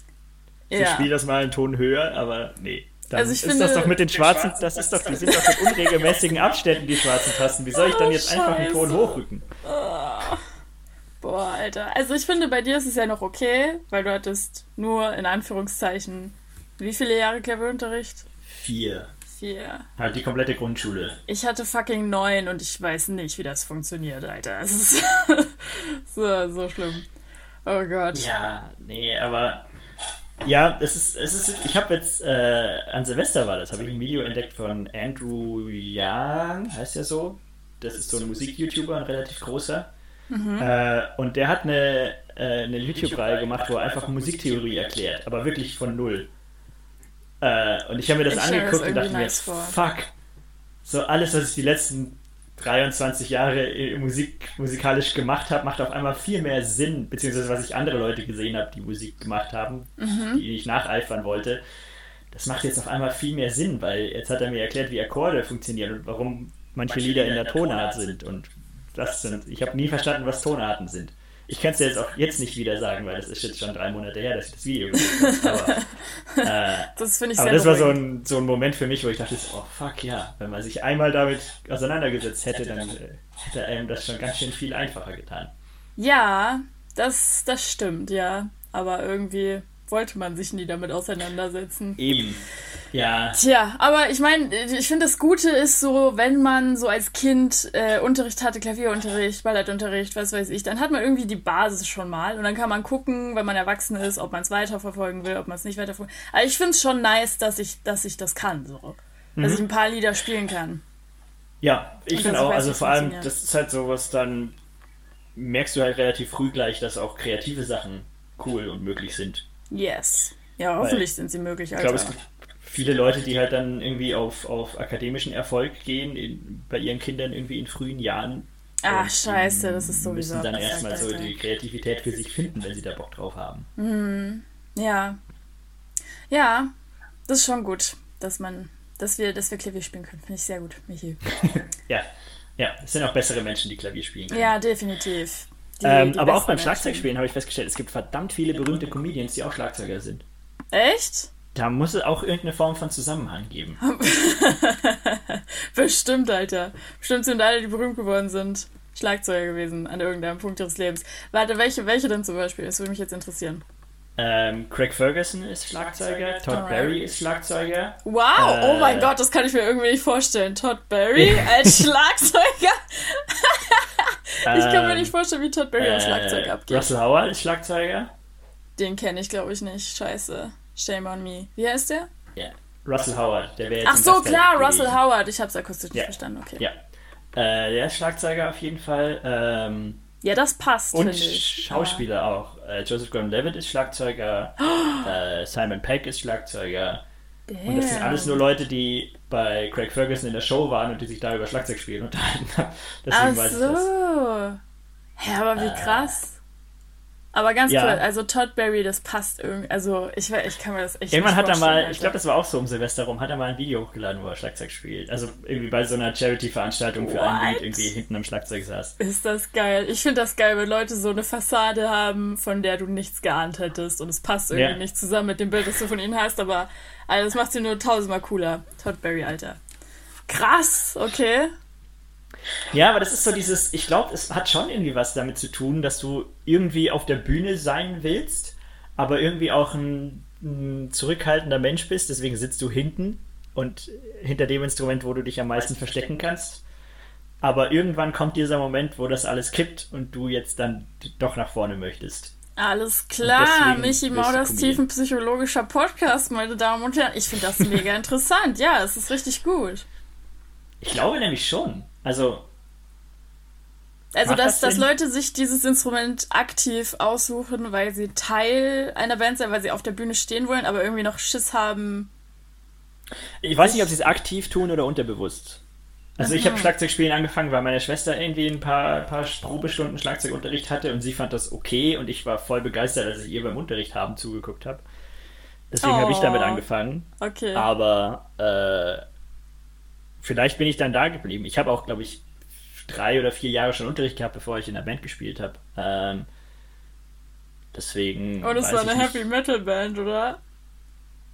So ja. spiel das mal einen Ton höher, aber nee. Dann also ist finde, das doch mit den schwarzen, das ist doch, die sind doch in unregelmäßigen Abständen, die schwarzen Tasten. Wie soll ich dann jetzt oh, einfach einen Ton hochrücken? Oh. Boah, Alter. Also ich finde, bei dir ist es ja noch okay, weil du hattest nur in Anführungszeichen wie viele Jahre Klavierunterricht? Vier. Vier. Halt die komplette Grundschule. Ich hatte fucking neun und ich weiß nicht, wie das funktioniert, Alter. Es ist so, so schlimm. Oh Gott. Ja, nee, aber ja, es ist, es ist, ich habe jetzt, äh, an Silvester war das, habe ich ein Video entdeckt von Andrew Young, heißt er so. Das ist so ein Musik-YouTuber, ein relativ großer. Mhm. Äh, und der hat eine, äh, eine YouTube-Reihe gemacht, wo er einfach Musiktheorie erklärt, aber wirklich von null. Äh, und ich habe mir das ich angeguckt und dachte nice mir, vor. fuck, so alles, was ich die letzten 23 Jahre Musik, musikalisch gemacht habe, macht auf einmal viel mehr Sinn, beziehungsweise was ich andere Leute gesehen habe, die Musik gemacht haben, mhm. die ich nacheifern wollte. Das macht jetzt auf einmal viel mehr Sinn, weil jetzt hat er mir erklärt, wie Akkorde funktionieren und warum manche, manche Lieder in der Tonart sind. Und das sind, ich habe nie verstanden, was Tonarten sind. Ich kann es dir jetzt auch jetzt nicht wieder sagen, weil das ist jetzt schon drei Monate her, dass ich das Video gesehen habe. Aber, äh, das finde ich aber sehr das war so ein, so ein Moment für mich, wo ich dachte, oh fuck ja, wenn man sich einmal damit auseinandergesetzt hätte, dann hätte einem das schon ganz schön viel einfacher getan. Ja, das, das stimmt, ja. Aber irgendwie wollte man sich nie damit auseinandersetzen. Eben. Ja. Tja, aber ich meine, ich finde das Gute ist so, wenn man so als Kind äh, Unterricht hatte, Klavierunterricht, Ballettunterricht, was weiß ich, dann hat man irgendwie die Basis schon mal und dann kann man gucken, wenn man erwachsen ist, ob man es weiterverfolgen will, ob man es nicht weiterverfolgen will. Aber ich finde es schon nice, dass ich, dass ich das kann, so. Mhm. Dass ich ein paar Lieder spielen kann. Ja, ich finde auch, also vor allem, das ist halt sowas, dann merkst du halt relativ früh gleich, dass auch kreative Sachen cool und möglich sind. Yes. Ja, hoffentlich Weil, sind sie möglich. Alter. Ich glaube, es gibt viele Leute, die halt dann irgendwie auf, auf akademischen Erfolg gehen, in, bei ihren Kindern irgendwie in frühen Jahren. Ach, scheiße, das ist sowieso. Müssen dann erstmal so die Kreativität für sich finden, wenn sie da Bock drauf haben. Mhm. Ja. Ja, das ist schon gut, dass man, dass wir, dass wir Klavier spielen können. Finde ich sehr gut, Michi. ja. Ja, es sind auch bessere Menschen, die Klavier spielen können. Ja, definitiv. Die, ähm, die aber auch beim Schlagzeugspielen habe ich festgestellt, es gibt verdammt viele berühmte Comedians, die auch Schlagzeuger sind. Echt? Da muss es auch irgendeine Form von Zusammenhang geben. Bestimmt, Alter. Bestimmt sind alle, die berühmt geworden sind, Schlagzeuger gewesen an irgendeinem Punkt ihres Lebens. Warte, welche, welche denn zum Beispiel? Das würde mich jetzt interessieren. Ähm, Craig Ferguson ist Schlagzeuger, Todd. Barry ist Schlagzeuger. Wow, oh äh, oh mein Gott, das kann ich mir irgendwie nicht vorstellen. Todd Barry als Schlagzeuger? Ich kann mir nicht vorstellen, wie Todd Barry äh, als Schlagzeug abgeht. Russell Howard ist Schlagzeuger. Den kenne ich, glaube ich, nicht. Scheiße. Shame on me. Wie heißt der? Ja, Russell Howard. Der jetzt Ach so, klar, Russell Howard. Ich habe es akustisch nicht ja. verstanden. Okay. Ja. Äh, der ist Schlagzeuger auf jeden Fall. Ähm, ja, das passt. Und Schauspieler ja. auch. Äh, Joseph Gordon-Levitt ist Schlagzeuger. äh, Simon Peck ist Schlagzeuger. Damn. Und das sind alles nur Leute, die bei Craig Ferguson in der Show waren und die sich da über Schlagzeugspielen unterhalten haben. Ach so. Hä, aber wie äh, krass. Aber ganz ja. cool, also Todd Berry, das passt irgendwie. Also ich, ich kann mir das echt Irgendwann hat er mal, Alter. ich glaube, das war auch so um Silvester rum, hat er mal ein Video hochgeladen, wo er Schlagzeug spielt. Also irgendwie bei so einer Charity-Veranstaltung für einen, die irgendwie hinten am Schlagzeug saß. Ist das geil. Ich finde das geil, wenn Leute so eine Fassade haben, von der du nichts geahnt hättest und es passt irgendwie ja. nicht zusammen mit dem Bild, das du von ihnen hast, aber also das macht sie nur tausendmal cooler. Todd Berry, Alter. Krass, okay. Ja, aber das ist so dieses, ich glaube, es hat schon irgendwie was damit zu tun, dass du irgendwie auf der Bühne sein willst, aber irgendwie auch ein, ein zurückhaltender Mensch bist, deswegen sitzt du hinten und hinter dem Instrument, wo du dich am meisten verstecken kannst. Aber irgendwann kommt dieser Moment, wo das alles kippt und du jetzt dann doch nach vorne möchtest. Alles klar, Michi Mauders tiefenpsychologischer Podcast, meine Damen und Herren. Ich finde das mega interessant. Ja, es ist richtig gut. Ich glaube nämlich schon. Also. Also, dass, das dass Leute sich dieses Instrument aktiv aussuchen, weil sie Teil einer Band sind, weil sie auf der Bühne stehen wollen, aber irgendwie noch Schiss haben. Ich weiß nicht, ob sie es aktiv tun oder unterbewusst. Also ich habe Schlagzeugspielen angefangen, weil meine Schwester irgendwie ein paar, paar Probestunden Schlagzeugunterricht hatte und sie fand das okay und ich war voll begeistert, als ich ihr beim Unterricht haben zugeguckt habe. Deswegen oh. habe ich damit oh. angefangen. Okay. Aber äh, vielleicht bin ich dann da geblieben. Ich habe auch, glaube ich, drei oder vier Jahre schon Unterricht gehabt, bevor ich in der Band gespielt habe. Ähm, deswegen. Oh, das war eine Happy Metal Band, oder?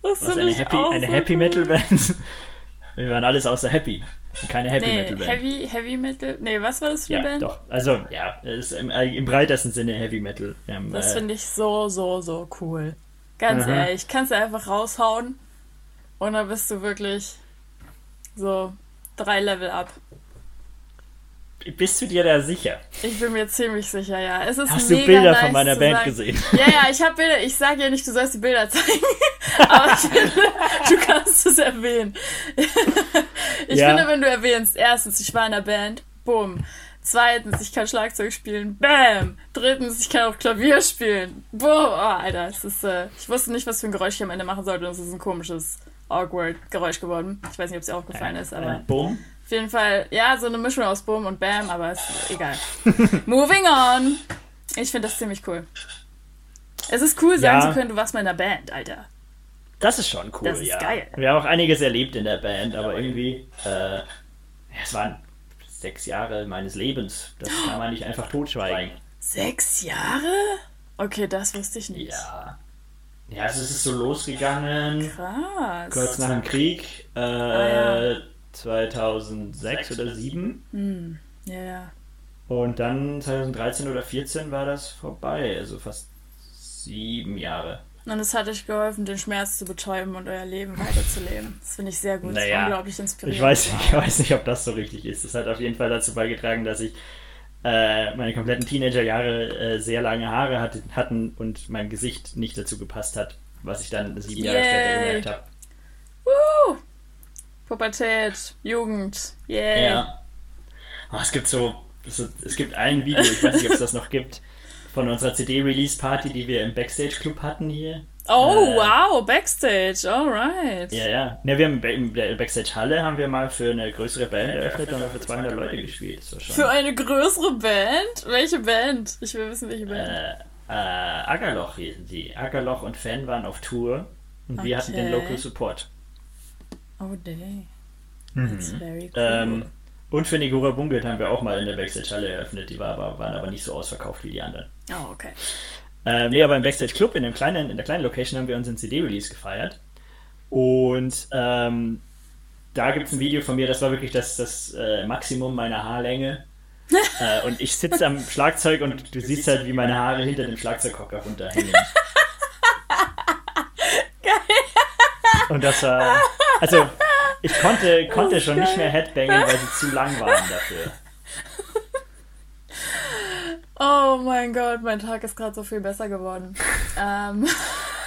Das ist eine Happy, eine Happy Metal Band. Wir waren alles außer Happy. Keine Heavy nee, Metal Band. Heavy, Heavy Metal? Nee, was war das für eine ja, Band? Doch, also ja, ist im, äh, im breitesten Sinne Heavy Metal. Haben, das äh, finde ich so, so, so cool. Ganz aha. ehrlich, kannst du einfach raushauen und dann bist du wirklich so drei Level ab. Bist du dir da sicher? Ich bin mir ziemlich sicher, ja. Es ist Hast du Bilder nice von meiner Band sagen. gesehen? Ja, ja, ich habe Bilder. Ich sage ja nicht, du sollst die Bilder zeigen. Aber ich finde, du kannst es erwähnen. ich ja. finde, wenn du erwähnst, erstens, ich war in der Band, bumm. Zweitens, ich kann Schlagzeug spielen, bam. Drittens, ich kann auch Klavier spielen, boom. Oh, Alter, es ist, äh, ich wusste nicht, was für ein Geräusch ich am Ende machen sollte. Es ist ein komisches, awkward Geräusch geworden. Ich weiß nicht, ob es dir aufgefallen ist, aber. Ein Boom? Auf jeden Fall, ja, so eine Mischung aus Boom und Bam, aber ist egal. Moving on. Ich finde das ziemlich cool. Es ist cool, sagen ja. zu können, du warst mal in der Band, Alter. Das ist schon cool, das ist ja. geil. Wir haben auch einiges erlebt in der Band, aber irgendwie, äh, es waren sechs Jahre meines Lebens. Das kann man nicht einfach totschweigen. Sechs Jahre? Okay, das wusste ich nicht. Ja. Ja, also es ist so losgegangen. Krass. Kurz nach dem Krieg. Äh, ah, ja. 2006 oder 2007. Hm. Ja, ja. Und dann 2013 oder 2014 war das vorbei. Also fast sieben Jahre. Und es hat euch geholfen, den Schmerz zu betäuben und euer Leben weiterzuleben. Das finde ich sehr gut. Naja, das ist unglaublich inspirierend. Ich weiß, ich weiß nicht, ob das so richtig ist. Das hat auf jeden Fall dazu beigetragen, dass ich äh, meine kompletten Teenagerjahre äh, sehr lange Haare hatte, hatten und mein Gesicht nicht dazu gepasst hat, was ich dann sieben Jahre Yay. später gemerkt habe. Woo! Pubertät, Jugend, yeah. Ja. Oh, es gibt so, es gibt ein Video, ich weiß nicht, ob es das noch gibt, von unserer CD-Release-Party, die wir im Backstage-Club hatten hier. Oh, äh, wow, Backstage, alright. Ja, ja. Ne, wir haben in der Backstage-Halle haben wir mal für eine größere Band eröffnet und haben für 200 Leute gespielt. Für eine größere Band? Welche Band? Ich will wissen, welche Band. Äh, äh, Ackerloch hießen die. Ackerloch und Fan waren auf Tour und okay. wir hatten den Local Support. Oh, dang. That's mhm. very cool. Ähm, und für Negura Bungelt haben wir auch mal in der Backstage-Halle eröffnet. Die war aber, waren aber nicht so ausverkauft wie die anderen. Oh, okay. Ähm, nee, aber im Backstage Club, in, dem kleinen, in der kleinen Location, haben wir unseren CD-Release gefeiert. Und ähm, da gibt es ein Video von mir, das war wirklich das, das äh, Maximum meiner Haarlänge. äh, und ich sitze am Schlagzeug und du siehst halt, wie meine Haare hinter dem Schlagzeughocker runterhängen. Geil. Und das war. Also, ich konnte, konnte schon nicht mehr Headbangen, weil sie zu lang waren dafür. Oh mein Gott, mein Tag ist gerade so viel besser geworden. Ähm.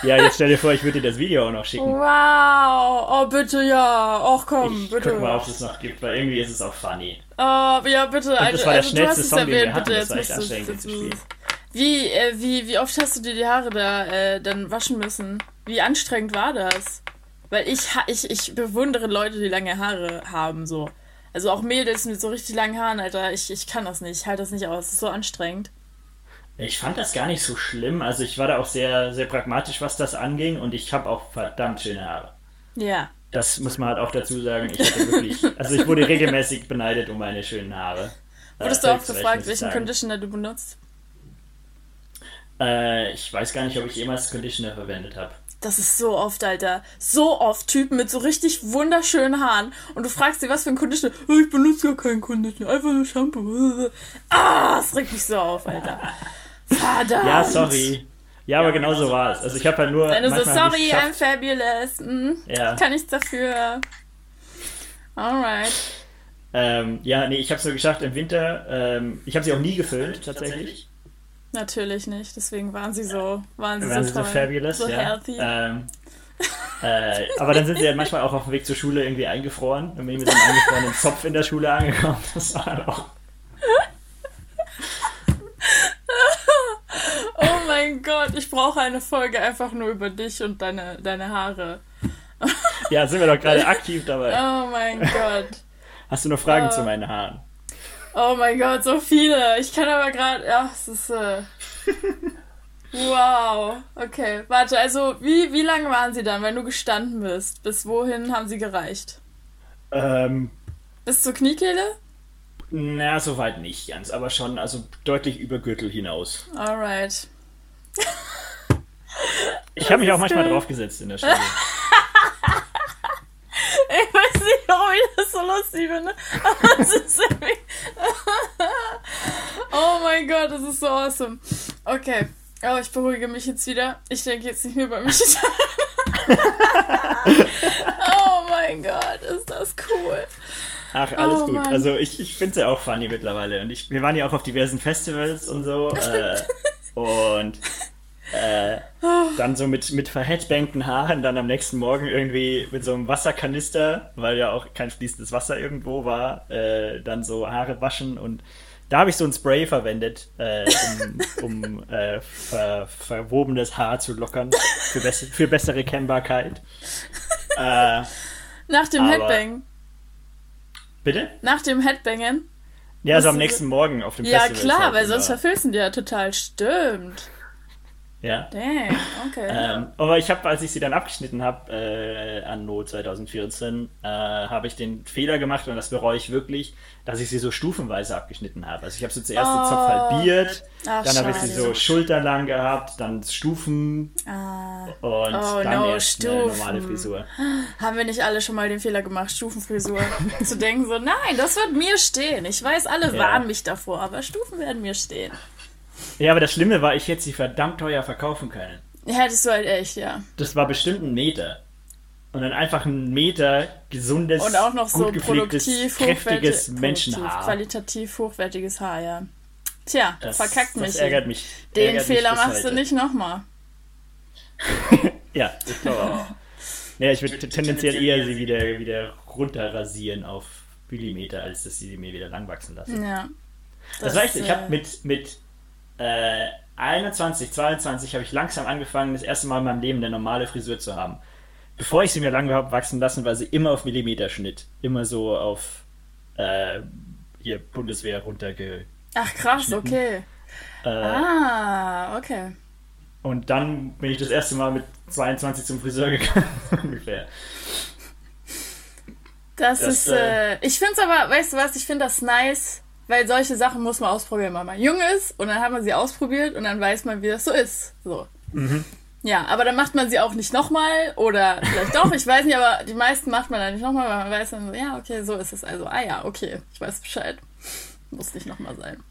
Ja, jetzt stell dir vor, ich würde dir das Video auch noch schicken. Wow, oh bitte ja, ach komm, ich bitte. Guck mal, ob es noch gibt, weil irgendwie ist es auch funny. Oh, ja bitte. Und das war der also, schnellste Song, erwähnt, den wir hatten, das war echt anstrengend zu spielen. Wie, äh, wie, wie oft hast du dir die Haare da äh, dann waschen müssen? Wie anstrengend war das? Weil ich, ich, ich bewundere Leute, die lange Haare haben, so. Also auch Mädels mit so richtig langen Haaren, Alter. Ich, ich kann das nicht. Ich halte das nicht aus. Das ist so anstrengend. Ich fand das gar nicht so schlimm. Also ich war da auch sehr, sehr pragmatisch, was das anging. Und ich habe auch verdammt schöne Haare. Ja. Das muss man halt auch dazu sagen. Ich hatte wirklich, also ich wurde regelmäßig beneidet um meine schönen Haare. Wurdest äh, du auch gefragt, welchen Conditioner du benutzt? Äh, ich weiß gar nicht, ob ich jemals Conditioner verwendet habe. Das ist so oft, Alter. So oft Typen mit so richtig wunderschönen Haaren. Und du fragst sie, was für ein Conditioner. Oh, ich benutze gar keinen Conditioner, einfach nur Shampoo. Ah, das regt mich so auf, Alter. Verdammt. Ja, sorry. Ja, aber genau so war es. Also ich habe halt nur. Wenn du so, sorry, I'm fabulous. Hm, ja. Kann nichts dafür. Alright. Ähm, ja, nee, ich habe es nur geschafft im Winter. Ähm, ich habe sie auch nie gefüllt, tatsächlich. Natürlich nicht, deswegen waren sie so, waren sie, waren so, sie so fabulous, so ja. healthy. Ähm, äh, aber dann sind sie ja manchmal auch auf dem Weg zur Schule irgendwie eingefroren. Und bin mit so einem eingefrorenen Zopf in der Schule angekommen. Das war halt auch. oh mein Gott, ich brauche eine Folge einfach nur über dich und deine, deine Haare. ja, sind wir doch gerade aktiv dabei. Oh mein Gott. Hast du noch Fragen uh, zu meinen Haaren? Oh mein Gott, so viele. Ich kann aber gerade. Ja, es ist. Äh, wow. Okay, warte, also wie, wie lange waren sie dann, wenn du gestanden bist? Bis wohin haben sie gereicht? Ähm. Bis zur Kniekehle? Na, soweit nicht ganz, aber schon, also deutlich über Gürtel hinaus. Alright. Ich habe mich auch manchmal draufgesetzt in der Schule. Ich weiß nicht, warum ich das so lustig finde. Aber es ist irgendwie. oh mein Gott, das ist so awesome. Okay. Aber ich beruhige mich jetzt wieder. Ich denke jetzt nicht mehr bei mich. oh mein Gott, ist das cool. Ach, alles oh, gut. Mann. Also ich, ich finde es ja auch funny mittlerweile. Und ich, wir waren ja auch auf diversen Festivals und so. Äh, und äh, dann so mit, mit verheadbankten Haaren, dann am nächsten Morgen irgendwie mit so einem Wasserkanister, weil ja auch kein fließendes Wasser irgendwo war, äh, dann so Haare waschen und da habe ich so ein Spray verwendet, äh, um, um äh, ver, verwobenes Haar zu lockern, für, bess für bessere Kennbarkeit. Äh, Nach dem Headbang. Bitte? Nach dem Headbangen? Ja, also am nächsten Morgen auf dem ja, Festival. Ja, klar, weil sonst verfilzen die ja total. Stimmt. Ja. Dang, okay. Ähm, aber ich habe, als ich sie dann abgeschnitten habe, äh, anno 2014, äh, habe ich den Fehler gemacht und das bereue ich wirklich, dass ich sie so stufenweise abgeschnitten habe. Also ich habe sie zuerst oh. den Zopf halbiert, Ach, dann habe ich sie so schulterlang gehabt, dann Stufen ah. und oh, dann no, erst Stufen. eine normale Frisur. Haben wir nicht alle schon mal den Fehler gemacht, Stufenfrisur? zu denken so, nein, das wird mir stehen. Ich weiß, alle ja. warnen mich davor, aber Stufen werden mir stehen. Ja, aber das Schlimme war, ich hätte sie verdammt teuer verkaufen können. Hättest du halt echt, ja. Das war bestimmt ein Meter. Und dann einfach ein Meter gesundes, Und auch noch so produktiv, kräftiges Menschenhaar. Qualitativ hochwertiges Haar, ja. Tja, das, verkackt mich. Das ärgert mich. Den ärgert Fehler mich machst heute. du nicht nochmal. ja, ich glaube auch. Ja, ich würde tendenziell eher sie wieder, wieder runterrasieren auf Millimeter, als dass sie mir wieder lang wachsen lassen. Ja. Das, das heißt, ich habe mit, mit äh, 21, 22 habe ich langsam angefangen, das erste Mal in meinem Leben eine normale Frisur zu haben. Bevor ich sie mir lang habe wachsen lassen, war sie immer auf Millimeterschnitt. Immer so auf äh, hier Bundeswehr runterge. Ach krass, okay. Äh, ah, okay. Und dann bin ich das erste Mal mit 22 zum Friseur gegangen, ungefähr. Das, das ist, äh, ich finde es aber, weißt du was, ich finde das nice, weil solche Sachen muss man ausprobieren, wenn man jung ist und dann hat man sie ausprobiert und dann weiß man, wie das so ist. So. Mhm. Ja, aber dann macht man sie auch nicht nochmal oder vielleicht doch, ich weiß nicht, aber die meisten macht man dann nicht nochmal, weil man weiß dann so, ja, okay, so ist es. Also, ah ja, okay, ich weiß Bescheid. Muss nicht nochmal sein.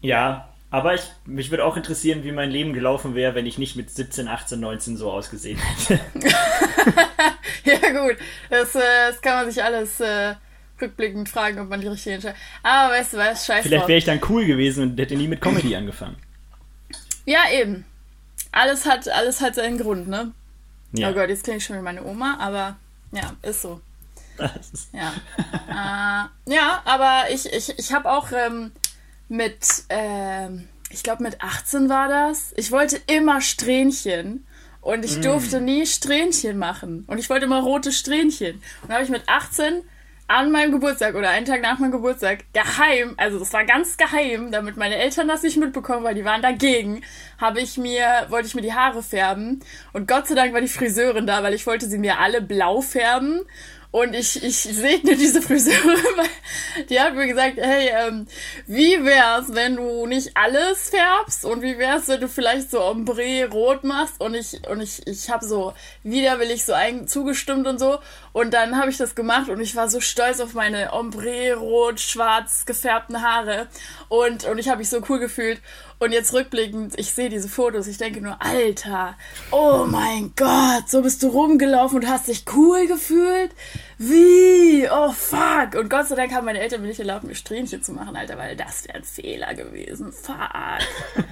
Ja, aber ich, mich würde auch interessieren, wie mein Leben gelaufen wäre, wenn ich nicht mit 17, 18, 19 so ausgesehen hätte. ja, gut. Das, äh, das kann man sich alles äh, rückblickend fragen, ob man die richtige Entscheidung. Aber weißt du was, scheiße. Vielleicht wäre ich dann cool gewesen und hätte nie mit Comedy angefangen. Ja, eben. Alles hat, alles hat seinen Grund, ne? Ja. Oh Gott, jetzt klinge ich schon wie meine Oma, aber ja, ist so. Ja. äh, ja, aber ich, ich, ich habe auch ähm, mit, ähm, ich glaube mit 18 war das. Ich wollte immer Strähnchen. Und ich mm. durfte nie Strähnchen machen. Und ich wollte immer rote Strähnchen. Und habe ich mit 18 an meinem Geburtstag oder einen Tag nach meinem Geburtstag geheim, also das war ganz geheim, damit meine Eltern das nicht mitbekommen, weil die waren dagegen, habe ich mir, wollte ich mir die Haare färben. Und Gott sei Dank war die Friseurin da, weil ich wollte sie mir alle blau färben. Und ich, ich segne diese Friseure, weil die hat mir gesagt, hey, ähm, wie wär's, wenn du nicht alles färbst? Und wie wär's, wenn du vielleicht so Ombre rot machst? Und ich, und ich, ich habe so widerwillig so ein, zugestimmt und so und dann habe ich das gemacht und ich war so stolz auf meine Ombre rot, schwarz gefärbten Haare und, und ich habe mich so cool gefühlt und jetzt rückblickend, ich sehe diese Fotos, ich denke nur, Alter, oh mein Gott, so bist du rumgelaufen und hast dich cool gefühlt? Wie? Oh fuck. Und Gott sei Dank haben meine Eltern mir nicht erlaubt, mir Strähnchen zu machen, Alter, weil das wäre ein Fehler gewesen. Fuck.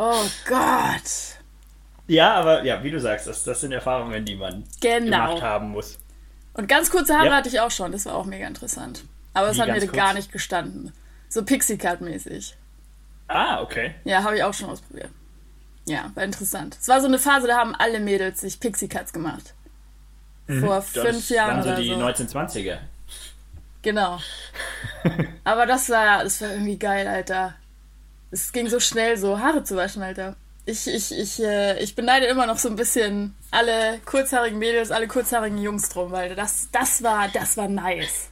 Oh Gott. Ja, aber ja, wie du sagst, das, das sind Erfahrungen, die man genau. gemacht haben muss. Und ganz kurze Haare ja. hatte ich auch schon, das war auch mega interessant. Aber es hat mir kurz? gar nicht gestanden. So Pixie-Cut-mäßig. Ah, okay. Ja, habe ich auch schon ausprobiert. Ja, war interessant. Es war so eine Phase, da haben alle Mädels sich Pixie Cuts gemacht. Mhm. Vor fünf Jahren. Das waren so die so. 1920er. Genau. Aber das war, das war irgendwie geil, Alter. Es ging so schnell, so Haare zu waschen, Alter. Ich, ich, ich, äh, ich beneide immer noch so ein bisschen alle kurzhaarigen Mädels, alle kurzhaarigen Jungs drum, weil das, das war, das war nice.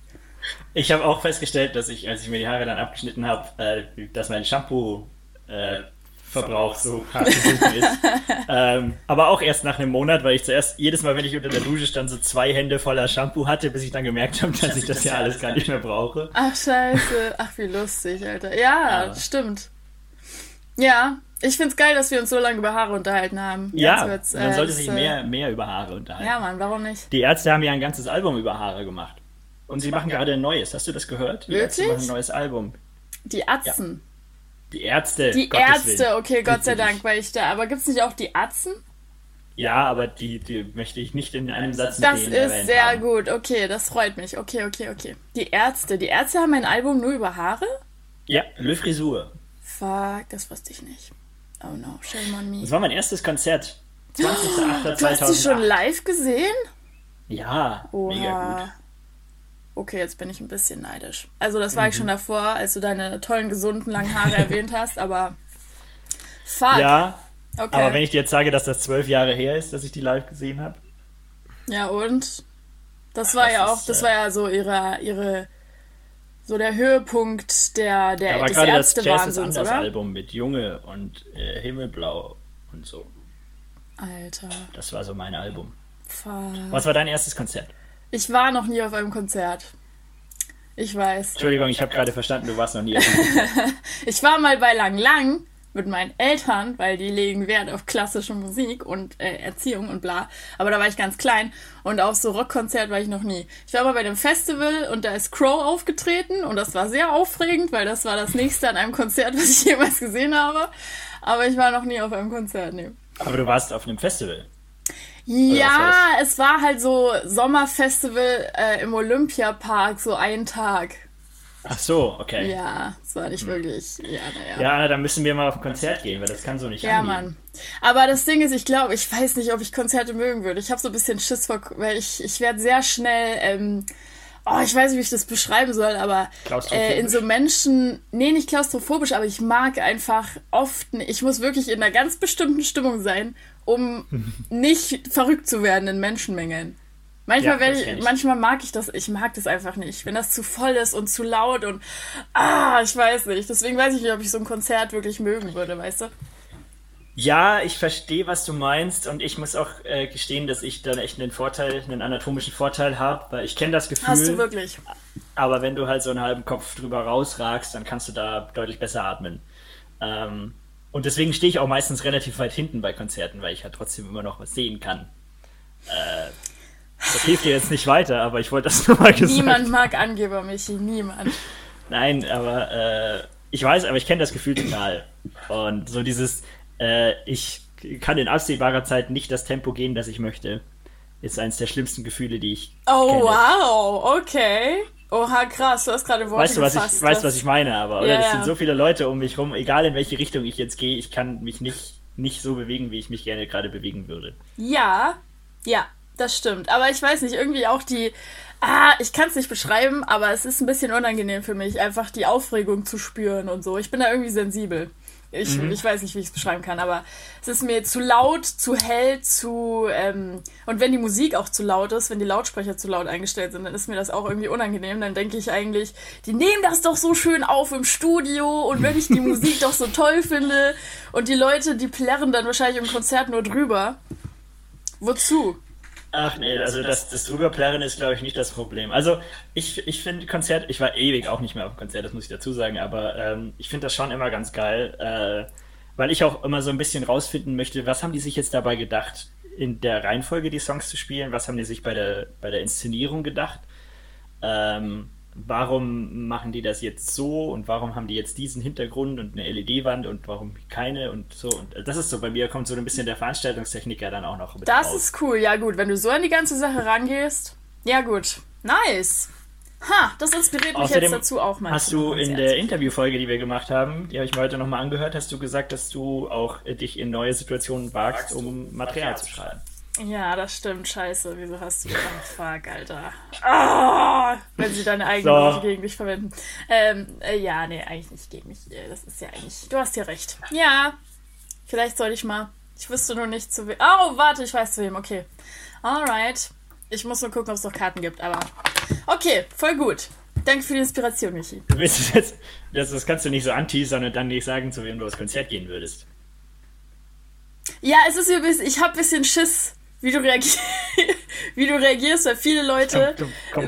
Ich habe auch festgestellt, dass ich, als ich mir die Haare dann abgeschnitten habe, äh, dass mein Shampoo äh, Verbrauch so hart gesunken ist. ähm, aber auch erst nach einem Monat, weil ich zuerst jedes Mal, wenn ich unter der Dusche stand, so zwei Hände voller Shampoo hatte, bis ich dann gemerkt habe, dass ich das ja alles gar nicht mehr brauche. Ach scheiße, ach wie lustig, Alter. Ja, ja. stimmt. Ja, ich find's geil, dass wir uns so lange über Haare unterhalten haben. Ja, man äh, sollte sich mehr, mehr über Haare unterhalten. Ja, Mann, warum nicht? Die Ärzte haben ja ein ganzes Album über Haare gemacht. Und sie machen gerade ein neues. Hast du das gehört? Die Wirklich? Ärzte machen ein neues Album. Die Atzen. Ja. Die Ärzte. Die Gottes Ärzte, Willen. okay, Gott sei Dank, weil ich da. Aber gibt es nicht auch die Atzen? Ja, aber die, die möchte ich nicht in einem Satz Das ist sehr haben. gut, okay, das freut mich. Okay, okay, okay. Die Ärzte. Die Ärzte haben ein Album nur über Haare? Ja, Le Frisur. Fuck, das wusste ich nicht. Oh no, shame on me. Das war mein erstes Konzert. 20.08.2008. Du hast sie schon live gesehen? Ja, Oha. mega gut. Okay, jetzt bin ich ein bisschen neidisch. Also das war mhm. ich schon davor, als du deine tollen, gesunden, langen Haare erwähnt hast, aber fuck. Ja, okay. aber wenn ich dir jetzt sage, dass das zwölf Jahre her ist, dass ich die live gesehen habe. Ja, und? Das war das ja auch, ist, das war ja so ihre, ihre, so der Höhepunkt der, der, ja, des Ärztewahnsinns, oder? Album mit Junge und äh, Himmelblau und so. Alter. Das war so mein Album. Fuck. Was war dein erstes Konzert? Ich war noch nie auf einem Konzert. Ich weiß. Entschuldigung, ich habe gerade verstanden, du warst noch nie auf einem Konzert. ich war mal bei Lang Lang mit meinen Eltern, weil die legen Wert auf klassische Musik und äh, Erziehung und bla. Aber da war ich ganz klein und auf so Rockkonzert war ich noch nie. Ich war mal bei einem Festival und da ist Crow aufgetreten und das war sehr aufregend, weil das war das nächste an einem Konzert, was ich jemals gesehen habe. Aber ich war noch nie auf einem Konzert, nee. Aber du warst auf einem Festival? Ja, es war halt so Sommerfestival äh, im Olympiapark, so ein Tag. Ach so, okay. Ja, es war nicht hm. wirklich. Ja, naja. Ja, dann müssen wir mal auf ein Konzert gehen, weil das kann so nicht Ja, angehen. Mann. Aber das Ding ist, ich glaube, ich weiß nicht, ob ich Konzerte mögen würde. Ich habe so ein bisschen Schiss vor, weil ich, ich werde sehr schnell. Ähm, oh, ich weiß nicht, wie ich das beschreiben soll, aber äh, in so Menschen, nee, nicht klaustrophobisch, aber ich mag einfach oft, ich muss wirklich in einer ganz bestimmten Stimmung sein, um nicht verrückt zu werden in Menschenmengen. Manchmal, ja, ich, manchmal mag ich das, ich mag das einfach nicht, wenn das zu voll ist und zu laut und ah, ich weiß nicht. Deswegen weiß ich nicht, ob ich so ein Konzert wirklich mögen würde, weißt du? Ja, ich verstehe, was du meinst und ich muss auch äh, gestehen, dass ich dann echt einen Vorteil, einen anatomischen Vorteil habe, weil ich kenne das Gefühl. Hast du wirklich? Aber wenn du halt so einen halben Kopf drüber rausragst, dann kannst du da deutlich besser atmen. Ähm, und deswegen stehe ich auch meistens relativ weit hinten bei Konzerten, weil ich halt trotzdem immer noch was sehen kann. Äh, das hilft dir jetzt nicht weiter, aber ich wollte das nur mal gesagt Niemand mag Angeber, Michi, niemand. Nein, aber äh, ich weiß, aber ich kenne das Gefühl total. Und so dieses, äh, ich kann in absehbarer Zeit nicht das Tempo gehen, das ich möchte, ist eines der schlimmsten Gefühle, die ich Oh, kenne. wow, okay. Oha, krass, du hast gerade Worte weißt du, was gefasst. Ich, weißt du, was ich meine, aber? Ja, das sind so viele Leute um mich rum, egal in welche Richtung ich jetzt gehe, ich kann mich nicht, nicht so bewegen, wie ich mich gerne gerade bewegen würde. Ja, ja, das stimmt. Aber ich weiß nicht, irgendwie auch die, ah, ich kann es nicht beschreiben, aber es ist ein bisschen unangenehm für mich, einfach die Aufregung zu spüren und so. Ich bin da irgendwie sensibel. Ich, mhm. ich weiß nicht, wie ich es beschreiben kann, aber es ist mir zu laut, zu hell, zu. Ähm, und wenn die Musik auch zu laut ist, wenn die Lautsprecher zu laut eingestellt sind, dann ist mir das auch irgendwie unangenehm. Dann denke ich eigentlich, die nehmen das doch so schön auf im Studio und wenn ich die Musik doch so toll finde und die Leute, die plärren dann wahrscheinlich im Konzert nur drüber. Wozu? Ach nee, also das, das Drüberplärren ist, glaube ich, nicht das Problem. Also ich, ich finde Konzert, ich war ewig auch nicht mehr auf dem Konzert, das muss ich dazu sagen, aber ähm, ich finde das schon immer ganz geil, äh, weil ich auch immer so ein bisschen rausfinden möchte, was haben die sich jetzt dabei gedacht, in der Reihenfolge die Songs zu spielen, was haben die sich bei der, bei der Inszenierung gedacht. Ähm, warum machen die das jetzt so und warum haben die jetzt diesen Hintergrund und eine LED-Wand und warum keine und so. Und das ist so, bei mir kommt so ein bisschen der Veranstaltungstechniker dann auch noch mit Das raus. ist cool, ja gut, wenn du so an die ganze Sache rangehst. Ja gut, nice. Ha, das inspiriert mich Außerdem jetzt dazu auch mal. Hast du in der Interviewfolge, die wir gemacht haben, die habe ich mir heute nochmal angehört, hast du gesagt, dass du auch dich in neue Situationen wagst, um Material zu schreiben. Ja, das stimmt. Scheiße. Wieso hast du. Oh, fuck, Alter. Oh, wenn sie deine eigenen so. Worte gegen dich verwenden. Ähm, äh, ja, nee, eigentlich nicht gegen mich. Äh, das ist ja eigentlich. Du hast ja recht. Ja. Vielleicht sollte ich mal. Ich wüsste nur nicht zu wem. Oh, warte, ich weiß zu wem. Okay. Alright. Ich muss nur gucken, ob es noch Karten gibt, aber. Okay, voll gut. Danke für die Inspiration, Michi. Du willst jetzt, das, das kannst du nicht so anteasern und dann nicht sagen, zu wem du aufs Konzert gehen würdest. Ja, es ist übrigens, ich habe ein bisschen Schiss wie du, reagierst, wie du reagierst, weil viele Leute,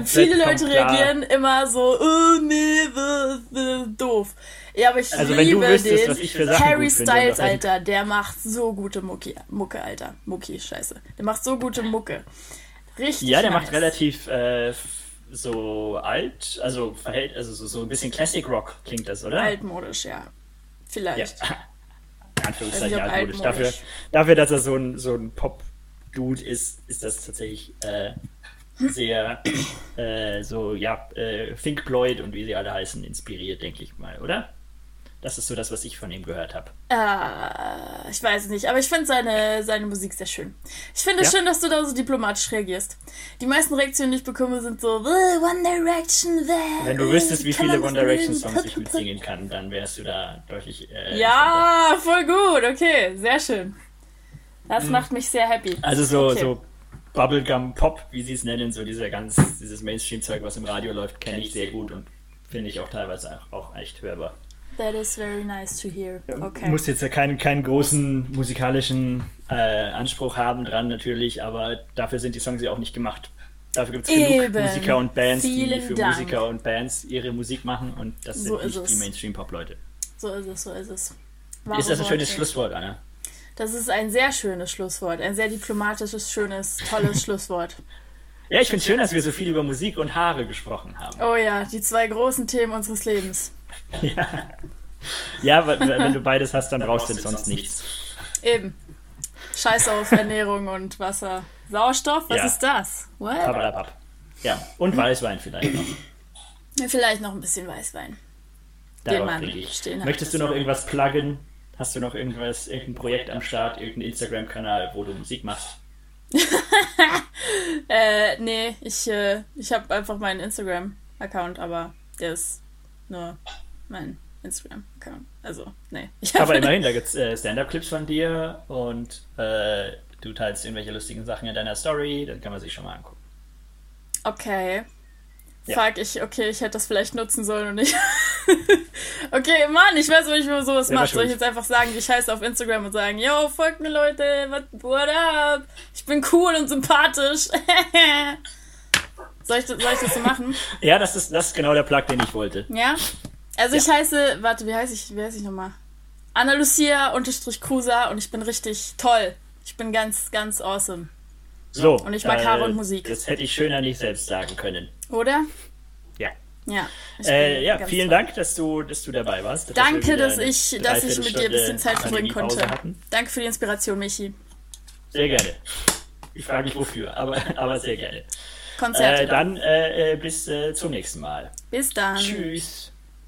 viele Leute reagieren immer so, oh nee, äh, doof. Ja, aber ich also, liebe wüsstest, den Harry Styles, Alter, der macht so gute Mucke, Mucke, Alter. Mucki, scheiße. Der macht so gute Mucke. Richtig. Ja, der nice. macht relativ äh, so alt, also verhält, also so, so ein bisschen Classic Rock klingt das, oder? Altmodisch, ja. Vielleicht. Ja. Anführungszeichen altmodisch. altmodisch. Dafür, dafür, dass er so ein, so ein Pop- Dude ist, ist das tatsächlich äh, sehr äh, so, ja, äh, Think Floyd und wie sie alle heißen, inspiriert, denke ich mal, oder? Das ist so das, was ich von ihm gehört habe. Äh, ich weiß nicht, aber ich finde seine, seine Musik sehr schön. Ich finde es ja? schön, dass du da so diplomatisch reagierst. Die meisten Reaktionen, die ich bekomme, sind so One Direction there. Wenn du wüsstest, wie viele One Direction Songs ich mitsingen kann, dann wärst du da deutlich. Äh, ja, voll gut. Okay, sehr schön. Das mhm. macht mich sehr happy. Also so, okay. so Bubblegum Pop, wie sie es nennen, so dieser ganz, dieses Mainstream-Zeug, was im Radio läuft, kenne ich sehr gut und finde ich auch teilweise auch echt hörbar. That is very nice to hear. Okay. Du musst jetzt ja keinen, keinen großen musikalischen äh, Anspruch haben dran natürlich, aber dafür sind die Songs ja auch nicht gemacht. Dafür gibt es genug Musiker und Bands, Vielen die für Dank. Musiker und Bands ihre Musik machen und das so sind nicht die Mainstream-Pop-Leute. So ist es, so ist es. Warum ist das ein schönes Schlusswort, Anna? Das ist ein sehr schönes Schlusswort. Ein sehr diplomatisches, schönes, tolles Schlusswort. Ja, ich finde es schön, dass wir so viel über Musik und Haare gesprochen haben. Oh ja, die zwei großen Themen unseres Lebens. ja, ja wenn du beides hast, dann brauchst du sonst nichts. Eben. Scheiß auf Ernährung und Wasser. Sauerstoff, was ja. ist das? What? Ja, und Weißwein vielleicht noch. Vielleicht noch ein bisschen Weißwein. Darauf Den man stehen Möchtest du noch irgendwas pluggen? Hast du noch irgendwas, irgendein Projekt am Start, irgendeinen Instagram-Kanal, wo du Musik machst? äh, nee, ich, äh, ich habe einfach meinen Instagram-Account, aber der ist nur mein Instagram-Account. Also, nee. aber immerhin, da gibt es äh, Stand-Up-Clips von dir und äh, du teilst irgendwelche lustigen Sachen in deiner Story, dann kann man sich schon mal angucken. Okay. Ja. Fuck, ich, okay, ich hätte das vielleicht nutzen sollen und nicht. okay, Mann, ich weiß nicht, wie man sowas macht. Soll ich jetzt einfach sagen, ich heiße auf Instagram und sagen, yo, folgt mir Leute, what, what up? Ich bin cool und sympathisch. soll, ich, soll ich das so machen? Ja, das ist, das ist genau der Plug, den ich wollte. Ja? Also ja. ich heiße, warte, wie heiße ich, wie heiße ich nochmal? Anna Lucia unterstrich Cruiser und ich bin richtig toll. Ich bin ganz, ganz awesome. So. Und ich mag äh, Haare und Musik. Das hätte ich schöner nicht selbst sagen können. Oder? Ja. Ja, äh, ja vielen toll. Dank, dass du, dass du dabei warst. Dass Danke, dass ich, dass ich mit dir ein bisschen Zeit verbringen konnte. Danke für die Inspiration, Michi. Sehr gerne. Ich frage mich wofür, aber, aber sehr gerne. Konzerte. Äh, dann äh, äh bis äh, zum nächsten Mal. Bis dann. Tschüss.